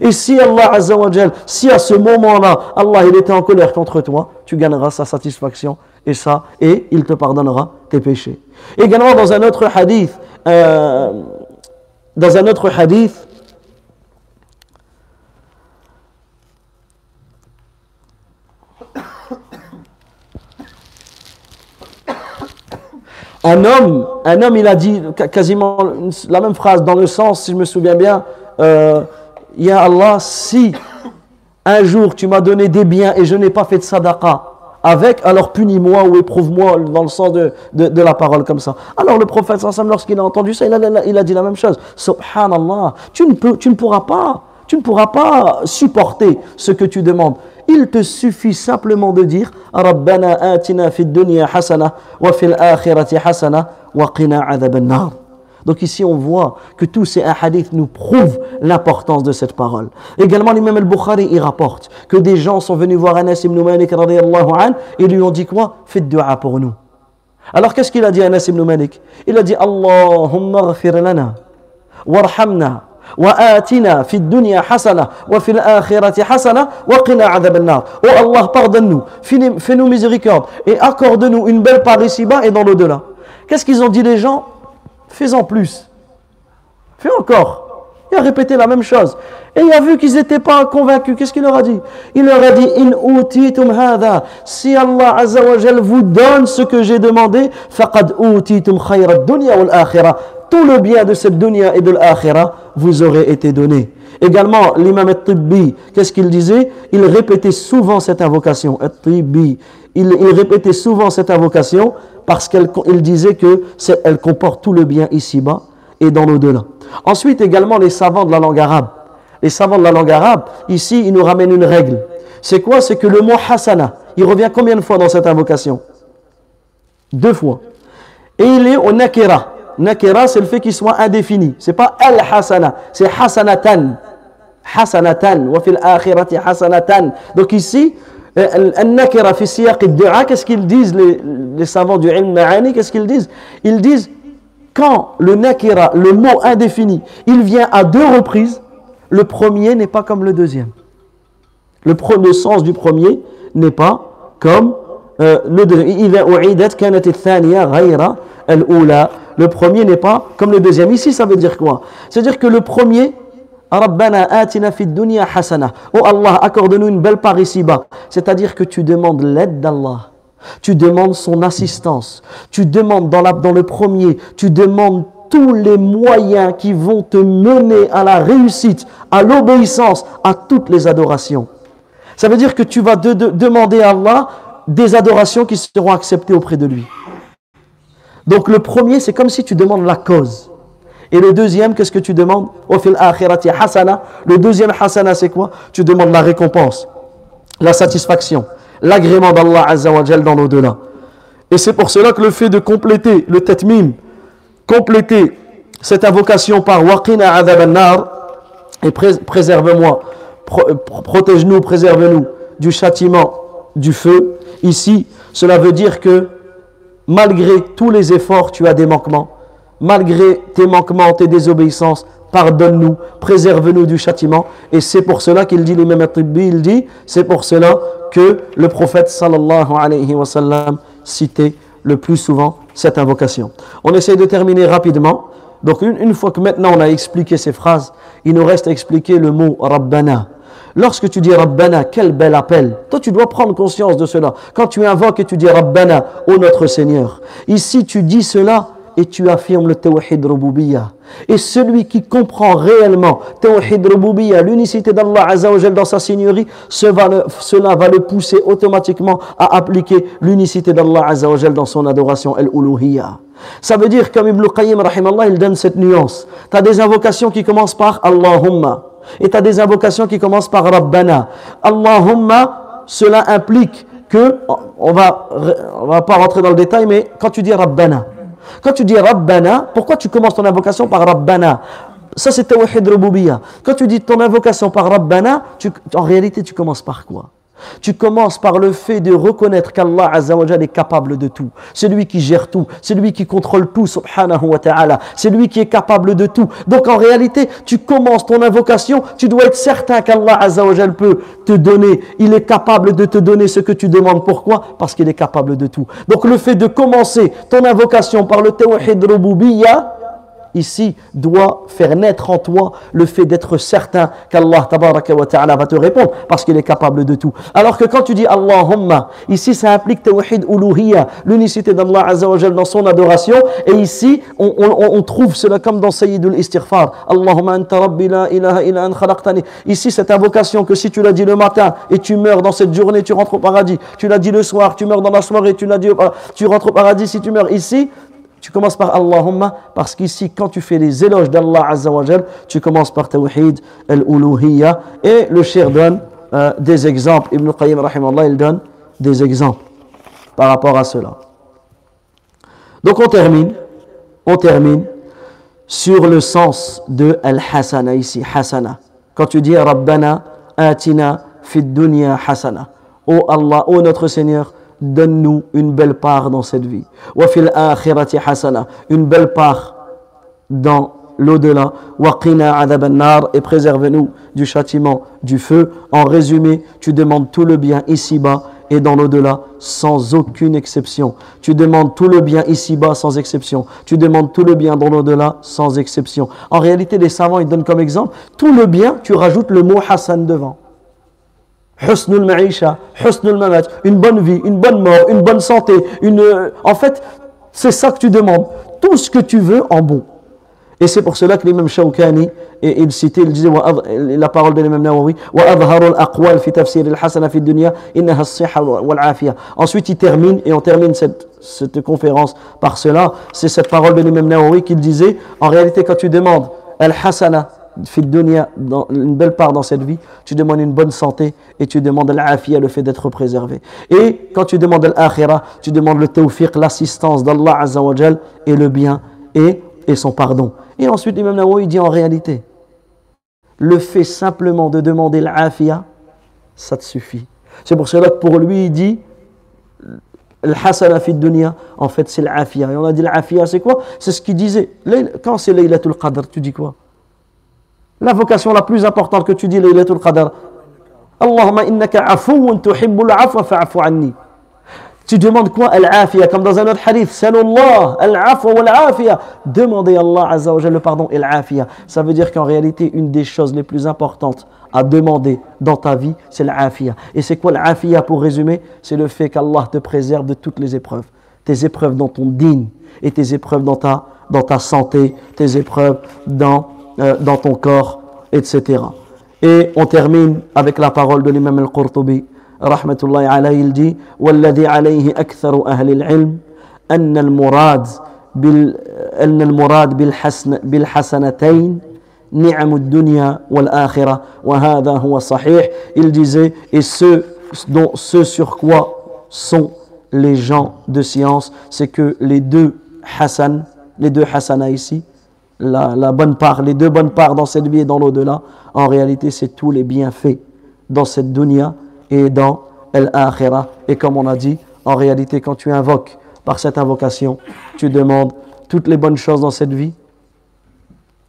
Et si Allah Azza wa si à ce moment-là, Allah il était en colère contre toi, tu gagneras sa satisfaction et ça, et il te pardonnera tes péchés. Également dans un autre hadith, euh, dans un autre hadith, un homme, un homme, il a dit quasiment la même phrase dans le sens, si je me souviens bien, euh, Ya Allah, si un jour tu m'as donné des biens et je n'ai pas fait de sadaqa avec, alors punis-moi ou éprouve-moi dans le sens de, de, la parole comme ça. Alors le prophète, lorsqu'il a entendu ça, il a, il a dit la même chose. Subhanallah, tu ne, peux, tu ne pourras pas, tu ne pourras pas supporter ce que tu demandes. Il te suffit simplement de dire Rabbana atina fid dunya hasana wa fil akhirati hasana wa qina adhab nar donc ici, on voit que tous ces hadiths nous prouvent l'importance de cette parole. Également, l'imam al-Bukhari, il rapporte que des gens sont venus voir Anas ibn Malik et lui ont dit quoi? Faites dua pour nous. Alors qu'est-ce qu'il a dit Anas ibn Malik? Il a dit Allahumma ghafir lana, warhamna, wa atina fi dunya hasana, wa fil akhirati hasana, wa qina adhab an-nar. Oh Allah, pardonne-nous, fais-nous miséricorde, et accorde-nous une belle part ici-bas et dans l'au-delà. Qu'est-ce qu'ils ont dit les gens? Fais-en plus. Fais encore. Il a répété la même chose. Et il a vu qu'ils n'étaient pas convaincus. Qu'est-ce qu'il leur a dit? Il leur a dit In utitum. Si Allah Azza wa Jal vous donne ce que j'ai demandé, faqad utitum dunya wal akhirah. Tout le bien de cette dunya et de l'akhirah vous aurait été donné. Également, l'imam al-Tibbi, qu'est-ce qu'il disait? Il répétait souvent cette invocation. Il, répétait souvent cette invocation parce qu'il disait qu'elle comporte tout le bien ici-bas et dans l'au-delà. Ensuite, également, les savants de la langue arabe. Les savants de la langue arabe, ici, ils nous ramènent une règle. C'est quoi? C'est que le mot hasana, il revient combien de fois dans cette invocation? Deux fois. Et il est au nakira. Nakira, c'est le fait qu'il soit indéfini. C'est pas al-hasana, c'est hasanatan. Hasanatan. Donc ici, Al-Nakira siyaq dua qu'est-ce qu'ils disent les, les savants du ilm ma'ani Qu'est-ce qu'ils disent? Ils disent quand le nakira, le mot indéfini, il vient à deux reprises, le premier n'est pas comme le deuxième. Le, le sens du premier n'est pas comme euh, le deuxième. Le premier n'est pas comme le deuxième. Ici, ça veut dire quoi? C'est-à-dire que le premier, Rabbana atina dunya hasana. Oh Allah, accorde-nous une belle part ici-bas. C'est-à-dire que tu demandes l'aide d'Allah. Tu demandes son assistance. Tu demandes dans le premier, tu demandes tous les moyens qui vont te mener à la réussite, à l'obéissance, à toutes les adorations. Ça veut dire que tu vas demander à Allah des adorations qui seront acceptées auprès de lui. Donc le premier, c'est comme si tu demandes la cause. Et le deuxième, qu'est-ce que tu demandes? Le deuxième hasana, c'est quoi? Tu demandes la récompense, la satisfaction, l'agrément d'Allah Azzawajal dans l'au-delà. Et c'est pour cela que le fait de compléter le tetmim, compléter cette invocation par waqina adhab nar et préserve-moi, protège-nous, préserve-nous du châtiment du feu. Ici, cela veut dire que malgré tous les efforts, tu as des manquements. Malgré tes manquements, tes désobéissances, pardonne-nous, préserve-nous du châtiment. Et c'est pour cela qu'il dit, l'imam il dit, c'est pour cela que le prophète sallallahu alayhi wa sallam citait le plus souvent cette invocation. On essaye de terminer rapidement. Donc une, une, fois que maintenant on a expliqué ces phrases, il nous reste à expliquer le mot Rabbana. Lorsque tu dis Rabbana, quel bel appel. Toi, tu dois prendre conscience de cela. Quand tu invoques et tu dis Rabbana, ô notre Seigneur. Ici, tu dis cela et tu affirmes le Tawhid Rububiyya. Et celui qui comprend réellement Tawhid Rububiyya, l'unicité d'Allah Azzawajal dans sa seigneurie, cela va le pousser automatiquement à appliquer l'unicité d'Allah Azzawajal dans son adoration, Al-Uluhiyya. Ça veut dire, comme Ibn Qayyim, il donne cette nuance. Tu as des invocations qui commencent par Allahumma. Et tu as des invocations qui commencent par Rabbana. Allahumma, cela implique que, on va, va pas rentrer dans le détail, mais quand tu dis Rabbana, quand tu dis Rabbana, pourquoi tu commences ton invocation par Rabbana? Ça c'est Tawhid Rububiyya. Quand tu dis ton invocation par Rabbana, en réalité tu commences par quoi? Tu commences par le fait de reconnaître qu'Allah est capable de tout. C'est lui qui gère tout. C'est lui qui contrôle tout, subhanahu wa ta'ala. C'est lui qui est capable de tout. Donc en réalité, tu commences ton invocation, tu dois être certain qu'Allah peut te donner. Il est capable de te donner ce que tu demandes. Pourquoi? Parce qu'il est capable de tout. Donc le fait de commencer ton invocation par le tawhid rububiyya, ici doit faire naître en toi le fait d'être certain qu'Allah va te répondre parce qu'il est capable de tout. Alors que quand tu dis Allahumma, ici ça implique tawhid uluhiyya, l'unicité d'Allah azawajal dans son adoration et ici on, trouve cela comme dans Sayyidul Istighfar. Allahumma anta rabbi la ilaha illa an khalaqtani. Ici cette invocation que si tu l'as dit le matin et tu meurs dans cette journée, tu rentres au paradis. Tu l'as dit le soir, tu meurs dans la soirée, tu dit tu rentres au paradis si tu meurs ici, tu commences par Allahumma parce qu'ici, quand tu fais les éloges d'Allah Azzawajal, tu commences par Tawhid al-Uluhiyya. Et le shir donne euh, des exemples. Ibn Qayyim, rahimallah, il donne des exemples par rapport à cela. Donc on termine, on termine sur le sens de al-Hasana ici, Hasana. Quand tu dis Rabbana atina fid dunya hasana. Oh Allah, oh notre Seigneur, donne-nous une belle part dans cette vie. Wafil akhirati hasana, une belle part dans l'au-delà. Waqina nar et préserve-nous du châtiment du feu. En résumé, tu demandes tout le bien ici-bas et dans l'au-delà sans aucune exception. Tu demandes tout le bien ici-bas sans exception. Tu demandes tout le bien dans l'au-delà sans exception. En réalité, les savants, ils donnent comme exemple, tout le bien, tu rajoutes le mot Hassan devant une bonne vie, une bonne mort, une bonne santé. Une, euh, en fait, c'est ça que tu demandes. Tout ce que tu veux en bon. Et c'est pour cela que l'imam Shawkani, il citait, il disait la parole de l'imam Nawawi, Ensuite, il termine, et on termine cette, cette conférence par cela, c'est cette parole de l'imam Nawawi qu'il disait, en réalité, quand tu demandes al-hasana, une belle part dans cette vie, tu demandes une bonne santé et tu demandes l'afia, le fait d'être préservé. Et quand tu demandes l'akhira, tu demandes le tawfiq, l'assistance d'Allah Azzawajal et le bien et, et son pardon. Et ensuite, l'imam Nawawi dit en réalité, le fait simplement de demander l'afia, ça te suffit. C'est pour cela que pour lui, il dit, Al-hasana en fait, c'est l'afia. Et on a dit l'afia, c'est quoi? C'est ce qu'il disait. Quand c'est Laylatul Qadr, tu dis quoi? L'invocation la plus importante que tu dis, Laylatul Qadr. Allahumma innaka afoun tuhibbul afwa fa'afu anni. Tu demandes quoi? Al-afia, comme dans un autre hadith. Salullah, al-afwa wal-afia. Demandez à Allah Azza wa le pardon et l'afia. Ça veut dire qu'en réalité, une des choses les plus importantes à demander dans ta vie, c'est l'afia. Et c'est quoi l'afia pour résumer? C'est le fait qu'Allah te préserve de toutes les épreuves. Tes épreuves dans ton digne et tes épreuves dans ta, dans ta santé, tes épreuves dans, euh, dans ton corps, etc. Et on termine avec la parole de l'imam al-Qurtubi. رحمة الله عليه الجي والذي عليه أكثر أهل العلم أن المراد بال أن المراد بالحسن بالحسنتين نعم الدنيا والآخرة وهذا هو صحيح il disait et ce dont ce sur quoi sont les gens de science c'est que les deux Hassan les deux Hassana ici la, bonne part les deux bonnes parts dans cette vie et dans l'au-delà en réalité c'est tous les bienfaits dans cette dunya et dans l'akhirah. Et comme on a dit, en réalité, quand tu invoques par cette invocation, tu demandes toutes les bonnes choses dans cette vie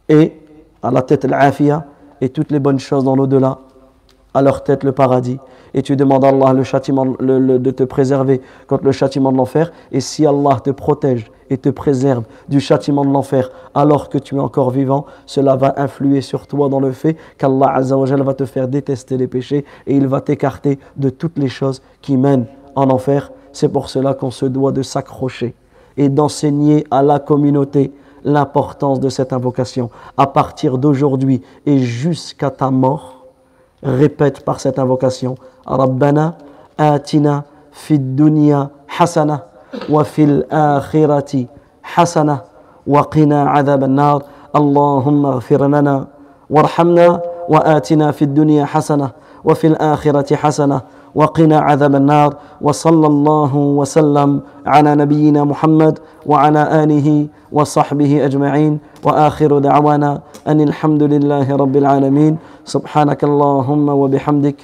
et à la tête l'afia et toutes les bonnes choses dans l'au-delà, à leur tête le paradis. Et tu demandes à Allah le châtiment, de te préserver contre le châtiment de l'enfer. Et si Allah te protège et te préserve du châtiment de l'enfer alors que tu es encore vivant, cela va influer sur toi dans le fait qu'Allah Azza wa Jalla va te faire détester les péchés et il va t'écarter de toutes les choses qui mènent en enfer. C'est pour cela qu'on se doit de s'accrocher et d'enseigner à la communauté l'importance de cette invocation. À partir d'aujourd'hui et jusqu'à ta mort, répète par cette invocation Rabbana atina hasana وفي الآخرة حسنة وقنا عذاب النار. اللهم اغفر لنا وارحمنا وآتنا في الدنيا حسنة وفي الآخرة حسنة وقنا عذاب النار. وصلى الله وسلم على نبينا محمد وعلى آله وصحبه أجمعين. وآخر دعوانا أن الحمد لله رب العالمين. سبحانك اللهم وبحمدك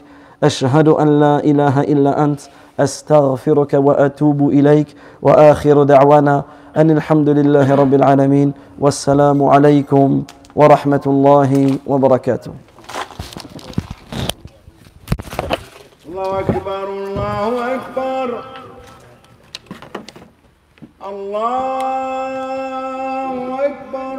أشهد أن لا إله إلا أنت أستغفرك وأتوب إليك وآخر دعوانا أن الحمد لله رب العالمين والسلام عليكم ورحمة الله وبركاته. الله أكبر الله أكبر. الله أكبر